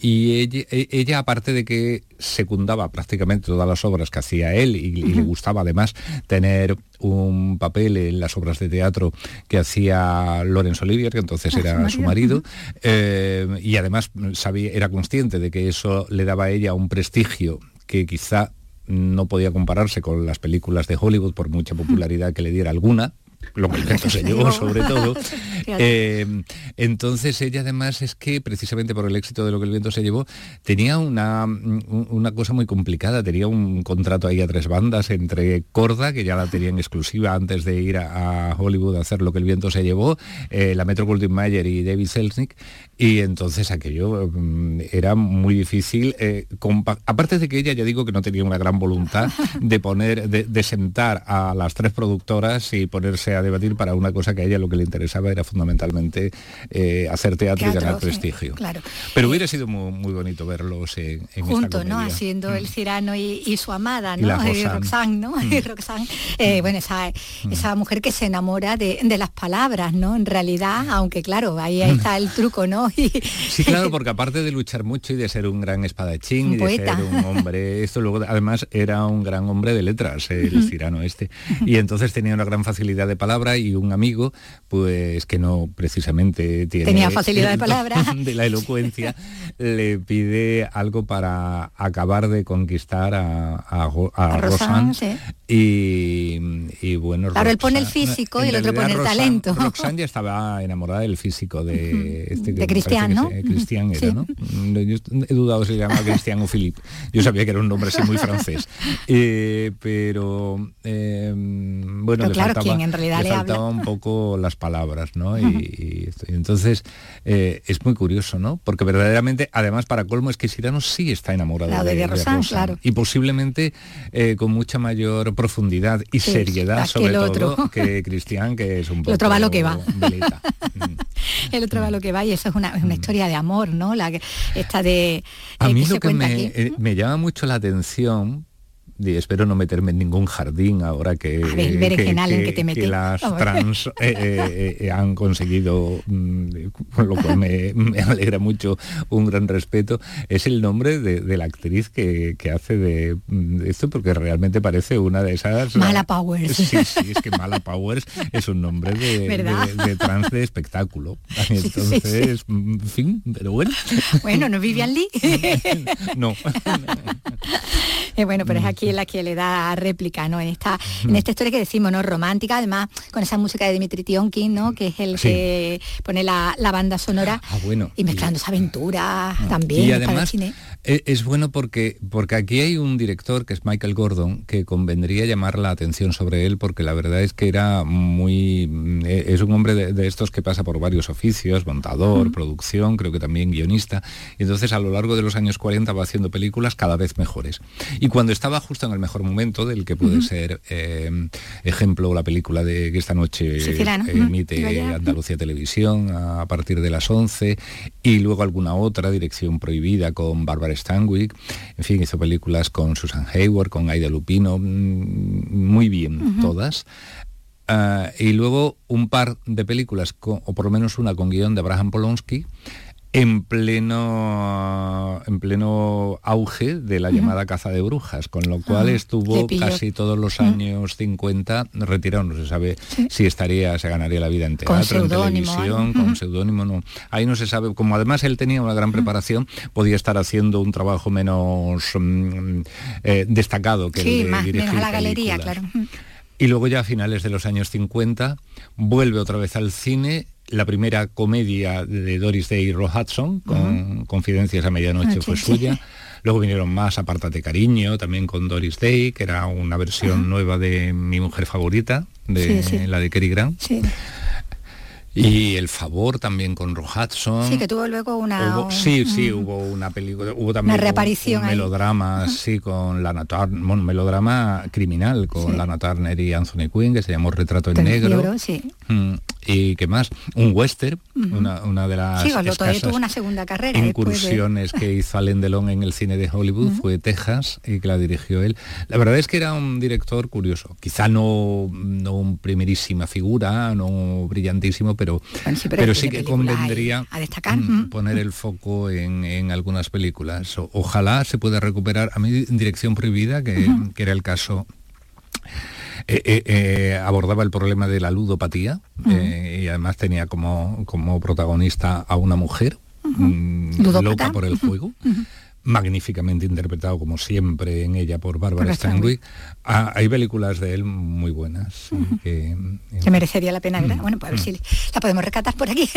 Speaker 21: y ella, e- ella, aparte de que secundaba prácticamente todas las obras que hacía él y, y le gustaba además tener un papel en las obras de teatro que hacía Laurence Olivier, que entonces
Speaker 5: Ah,
Speaker 21: era
Speaker 5: su
Speaker 21: su
Speaker 5: marido.
Speaker 21: marido, eh, y además sabía, era consciente de que eso le daba a ella un prestigio que quizá no podía compararse con las películas de Hollywood por mucha popularidad que le diera alguna, lo que el viento se llevó sobre todo. <laughs> Eh, entonces ella además es que precisamente por el éxito de lo que el viento se llevó, tenía una, un- una cosa muy complicada, tenía un contrato ahí a tres bandas entre Corda, que ya la tenía en exclusiva antes de ir a, a Hollywood a hacer lo que el viento se llevó, eh, la Metro Goldwyn Mayer y David Selznick, y entonces aquello mm, era muy difícil, eh, aparte de que ella ya digo que no tenía una gran voluntad de poner, de, de sentar a las tres productoras y ponerse a debatir para una cosa que a ella lo que le interesaba era fundamentalmente eh, hacer teatro, y ganar prestigio.
Speaker 5: Claro.
Speaker 21: Pero hubiera sido muy, muy bonito verlos en, en
Speaker 5: Juntos, ¿no? Haciendo el Cirano y, y su amada,
Speaker 21: Y
Speaker 5: ¿no?
Speaker 21: la
Speaker 5: Eh,
Speaker 21: Roxanne.
Speaker 5: ¿no? Y <laughs> Roxanne, eh, bueno, esa, esa mujer que se enamora de, de las palabras, ¿no? En realidad, aunque claro, ahí está el truco, ¿no? <laughs> Y,
Speaker 21: Sí, claro, porque aparte de luchar mucho y de ser un gran espadachín
Speaker 5: Un
Speaker 21: y de
Speaker 5: poeta.
Speaker 21: ser un hombre, <laughs> esto luego además era un gran hombre de letras, el cirano este. Y entonces tenía una gran facilidad de palabra y un amigo, pues que no precisamente tiene
Speaker 5: Tenía facilidad de palabra.
Speaker 21: de la elocuencia, <laughs> le pide algo para acabar de conquistar a, a. Y, y bueno,
Speaker 5: Claro, él pone el físico y el otro pone el talento.
Speaker 21: Roxanne ya estaba enamorada del físico de este que
Speaker 5: De Cristian, ¿no?
Speaker 21: Cristian era,
Speaker 5: Sí.
Speaker 21: ¿no? Yo he dudado si se llamaba Cristian o Philippe. Yo sabía que era un nombre así muy francés. <laughs> Eh, pero eh, bueno,
Speaker 5: Pero
Speaker 21: le
Speaker 5: claro,
Speaker 21: faltaba,
Speaker 5: en realidad le
Speaker 21: faltaba
Speaker 5: habla.
Speaker 21: un poco <laughs> las palabras, ¿no? Y, entonces eh, es muy curioso, ¿no? Porque verdaderamente, además para colmo es que Cyrano sí está enamorado
Speaker 5: Claro, de
Speaker 21: de,
Speaker 5: claro.
Speaker 21: y posiblemente eh, con mucha mayor profundidad y
Speaker 5: Sí,
Speaker 21: seriedad sobre todo
Speaker 5: otro.
Speaker 21: que Cristian, que es un poco <laughs>
Speaker 5: El otro va lo que va.
Speaker 21: veleta. <laughs>
Speaker 5: el otro va a lo que va y eso es una, es una historia de amor, ¿no? La que esta de
Speaker 21: Mm. A mí
Speaker 5: que
Speaker 21: lo
Speaker 5: se
Speaker 21: que me, eh, me llama mucho la atención, y espero no meterme en ningún jardín ahora que,
Speaker 5: ver, el berenjenal en que te metes.
Speaker 21: las trans eh, eh, eh, han conseguido, mm, con lo cual me, me alegra mucho, un gran respeto, es el nombre de, de la actriz que, que hace de, mm, de esto, porque realmente parece una de esas...
Speaker 5: Mala Powers.
Speaker 21: Sí, sí, es que Mala Powers es un nombre de, trans de espectáculo. <laughs> Entonces, mm, en fin, pero bueno.
Speaker 5: Bueno, ¿no Vivian Lee? <laughs>
Speaker 21: No. <laughs>
Speaker 5: Bueno, pero es
Speaker 21: Mm.
Speaker 5: Aquí la que le da réplica, ¿no? En esta, en esta historia que decimos, ¿no? Romántica, además, con esa música de Dimitri Tionkin, ¿no? Que es el
Speaker 21: Sí.
Speaker 5: que pone la, la banda sonora
Speaker 21: Ah, bueno.
Speaker 5: y mezclando esa aventura también
Speaker 21: Y
Speaker 5: para el cine.
Speaker 21: E- es bueno porque, porque aquí hay un director que es Michael Gordon que convendría llamar la atención sobre él porque la verdad es que era muy... mm, e- Es un hombre de, de estos que pasa por varios oficios, montador, producción, creo que también guionista. Y entonces a lo largo de los años 40 va haciendo películas cada vez mejores. Y cuando estaba justo en el mejor momento, del que puede ser eh, ejemplo la película de que esta noche
Speaker 5: Sí,
Speaker 21: eh, emite. Andalucía Televisión a partir de las 11 y luego alguna otra, Dirección Prohibida con Barbara Stanwyck, en fin, hizo películas con Susan Hayward, con Aida Lupino, mm, muy bien todas. Ah, y luego un par de películas, con- o por lo menos una con guion de Abraham Polonsky, en pleno en pleno auge de la llamada caza de brujas, con lo cual
Speaker 22: Ah,
Speaker 21: estuvo casi todos los años 50 retirado, no se sabe si estaría, se ganaría la vida en teatro, en televisión,
Speaker 5: ¿eh?
Speaker 21: con seudónimo, no. Ahí no se sabe, como además él tenía una gran preparación, podía estar haciendo un trabajo menos mm, eh, destacado que
Speaker 5: Sí,
Speaker 21: el de
Speaker 5: más
Speaker 21: dirigir
Speaker 5: menos a la galería,
Speaker 21: películas.
Speaker 5: claro.
Speaker 21: Y luego ya a finales de los años 50 vuelve otra vez al cine. La primera comedia de Doris Day y Hudson, con Confidencias a Medianoche,
Speaker 22: Noche,
Speaker 21: fue
Speaker 22: sí.
Speaker 21: suya. <laughs> Luego vinieron más, Apártate Cariño, también con Doris Day, que era una versión nueva de Mi Mujer Favorita, de
Speaker 5: sí.
Speaker 21: la de Cary Grant. Y El Favor también con Roy Hudson.
Speaker 5: Sí, que tuvo luego una...
Speaker 21: Hubo-
Speaker 5: un-
Speaker 21: sí, sí,
Speaker 5: un-
Speaker 21: hubo una película, hubo también un-
Speaker 5: reaparición
Speaker 21: un,
Speaker 5: ahí.
Speaker 21: melodrama, sí, con Lana Turner, bueno, melodrama criminal con
Speaker 5: Sí.
Speaker 21: Lana Turner y Anthony Quinn, que se llamó Retrato en Negro.
Speaker 5: Libro, sí.
Speaker 21: Mm, y qué más, un western, una, una de las
Speaker 5: Sí, Goloto
Speaker 21: escasas
Speaker 5: tuvo una segunda carrera después de-
Speaker 21: incursiones que hizo Alain Delon en el cine de Hollywood fue Texas y que la dirigió él. La verdad es que era un director curioso, quizá no, no un primerísima figura, no brillantísimo, pero,
Speaker 5: Bueno, sí, pero
Speaker 21: pero
Speaker 5: tiene
Speaker 21: sí que convendría
Speaker 5: a destacar.
Speaker 21: mm, poner el foco en, en algunas películas. O- ojalá se pueda recuperar, a mí Dirección Prohibida, que, que era el caso eh, eh, eh, abordaba el problema de la ludopatía y además tenía como, como protagonista a una mujer mm, loca por el juego. Magníficamente interpretado como siempre en ella por Bárbara Stanwyck. Ah, hay películas de él muy buenas. sí, que,
Speaker 5: que merecería la pena, ¿verdad?
Speaker 21: Mm,
Speaker 5: Bueno, pues a ver
Speaker 21: mm.
Speaker 5: si la podemos rescatar por aquí.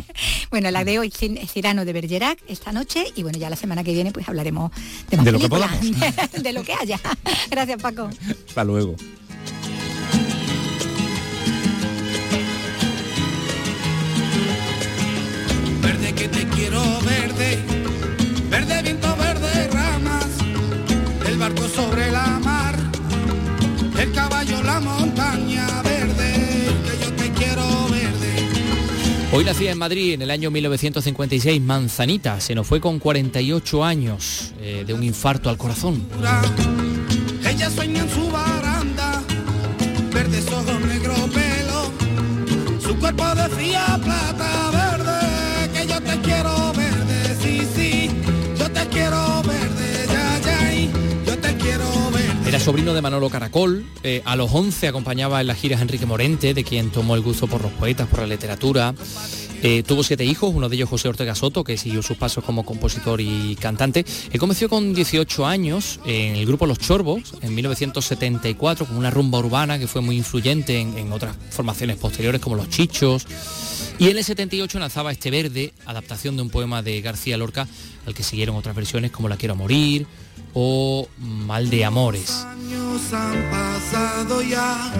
Speaker 5: <laughs> bueno, la de hoy, Cirano de Bergerac, esta noche, y bueno, ya la semana que viene pues hablaremos de más
Speaker 21: De lo que
Speaker 5: películas, de, <laughs> de lo que haya. <laughs> Gracias, Paco.
Speaker 21: Hasta luego.
Speaker 22: Verde que te quiero verde, verde viento, verde ramas, el barco sobre la mar, el caballo la montaña verde, que yo te quiero verde.
Speaker 3: Hoy nacía en Madrid en el año 1956 Manzanita, se nos fue con 48 años eh, de un infarto al corazón.
Speaker 22: Ella sueña en su baranda, verdes ojos, negro pelo, su cuerpo de fría plata.
Speaker 3: Sobrino de Manolo Caracol, eh, a los 11 acompañaba en las giras a Enrique Morente, de quien tomó el gusto por los poetas, por la literatura. Eh, tuvo siete hijos, uno de ellos José Ortega Soto, que siguió sus pasos como compositor y cantante. Él comenzó con 18 años en el grupo Los Chorbos, en 1974, con una rumba urbana que fue muy influyente en, en otras formaciones posteriores como Los Chichos. Y en el 78 lanzaba Este Verde, adaptación de un poema de García Lorca, al que siguieron otras versiones como La Quiero Morir o Mal de Amores.
Speaker 22: Años han pasado ya.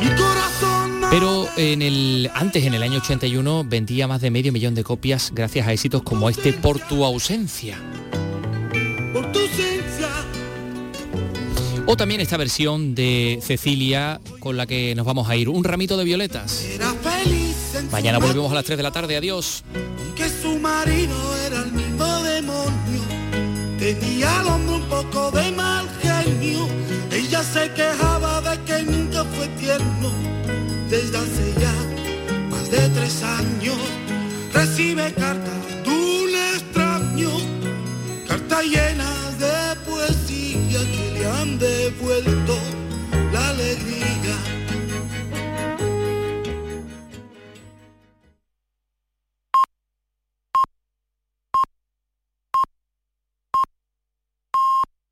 Speaker 22: Y mi corazón no
Speaker 3: Pero en el, antes, en el año 81, vendía más de medio millón de copias gracias a éxitos como este Por tu ausencia.
Speaker 22: por tu ausencia.
Speaker 3: O también esta versión de Cecilia con la que nos vamos a ir, Un ramito de violetas. Mañana volvemos a las 3 de la tarde, adiós.
Speaker 22: que su marido era el demonio. Tenía al hombre un poco de mal genio. Ella se quejaba de que nunca fue tierno. Desde hace ya más de tres años recibe cartas de un extraño. Cartas llenas de poesía que le han devuelto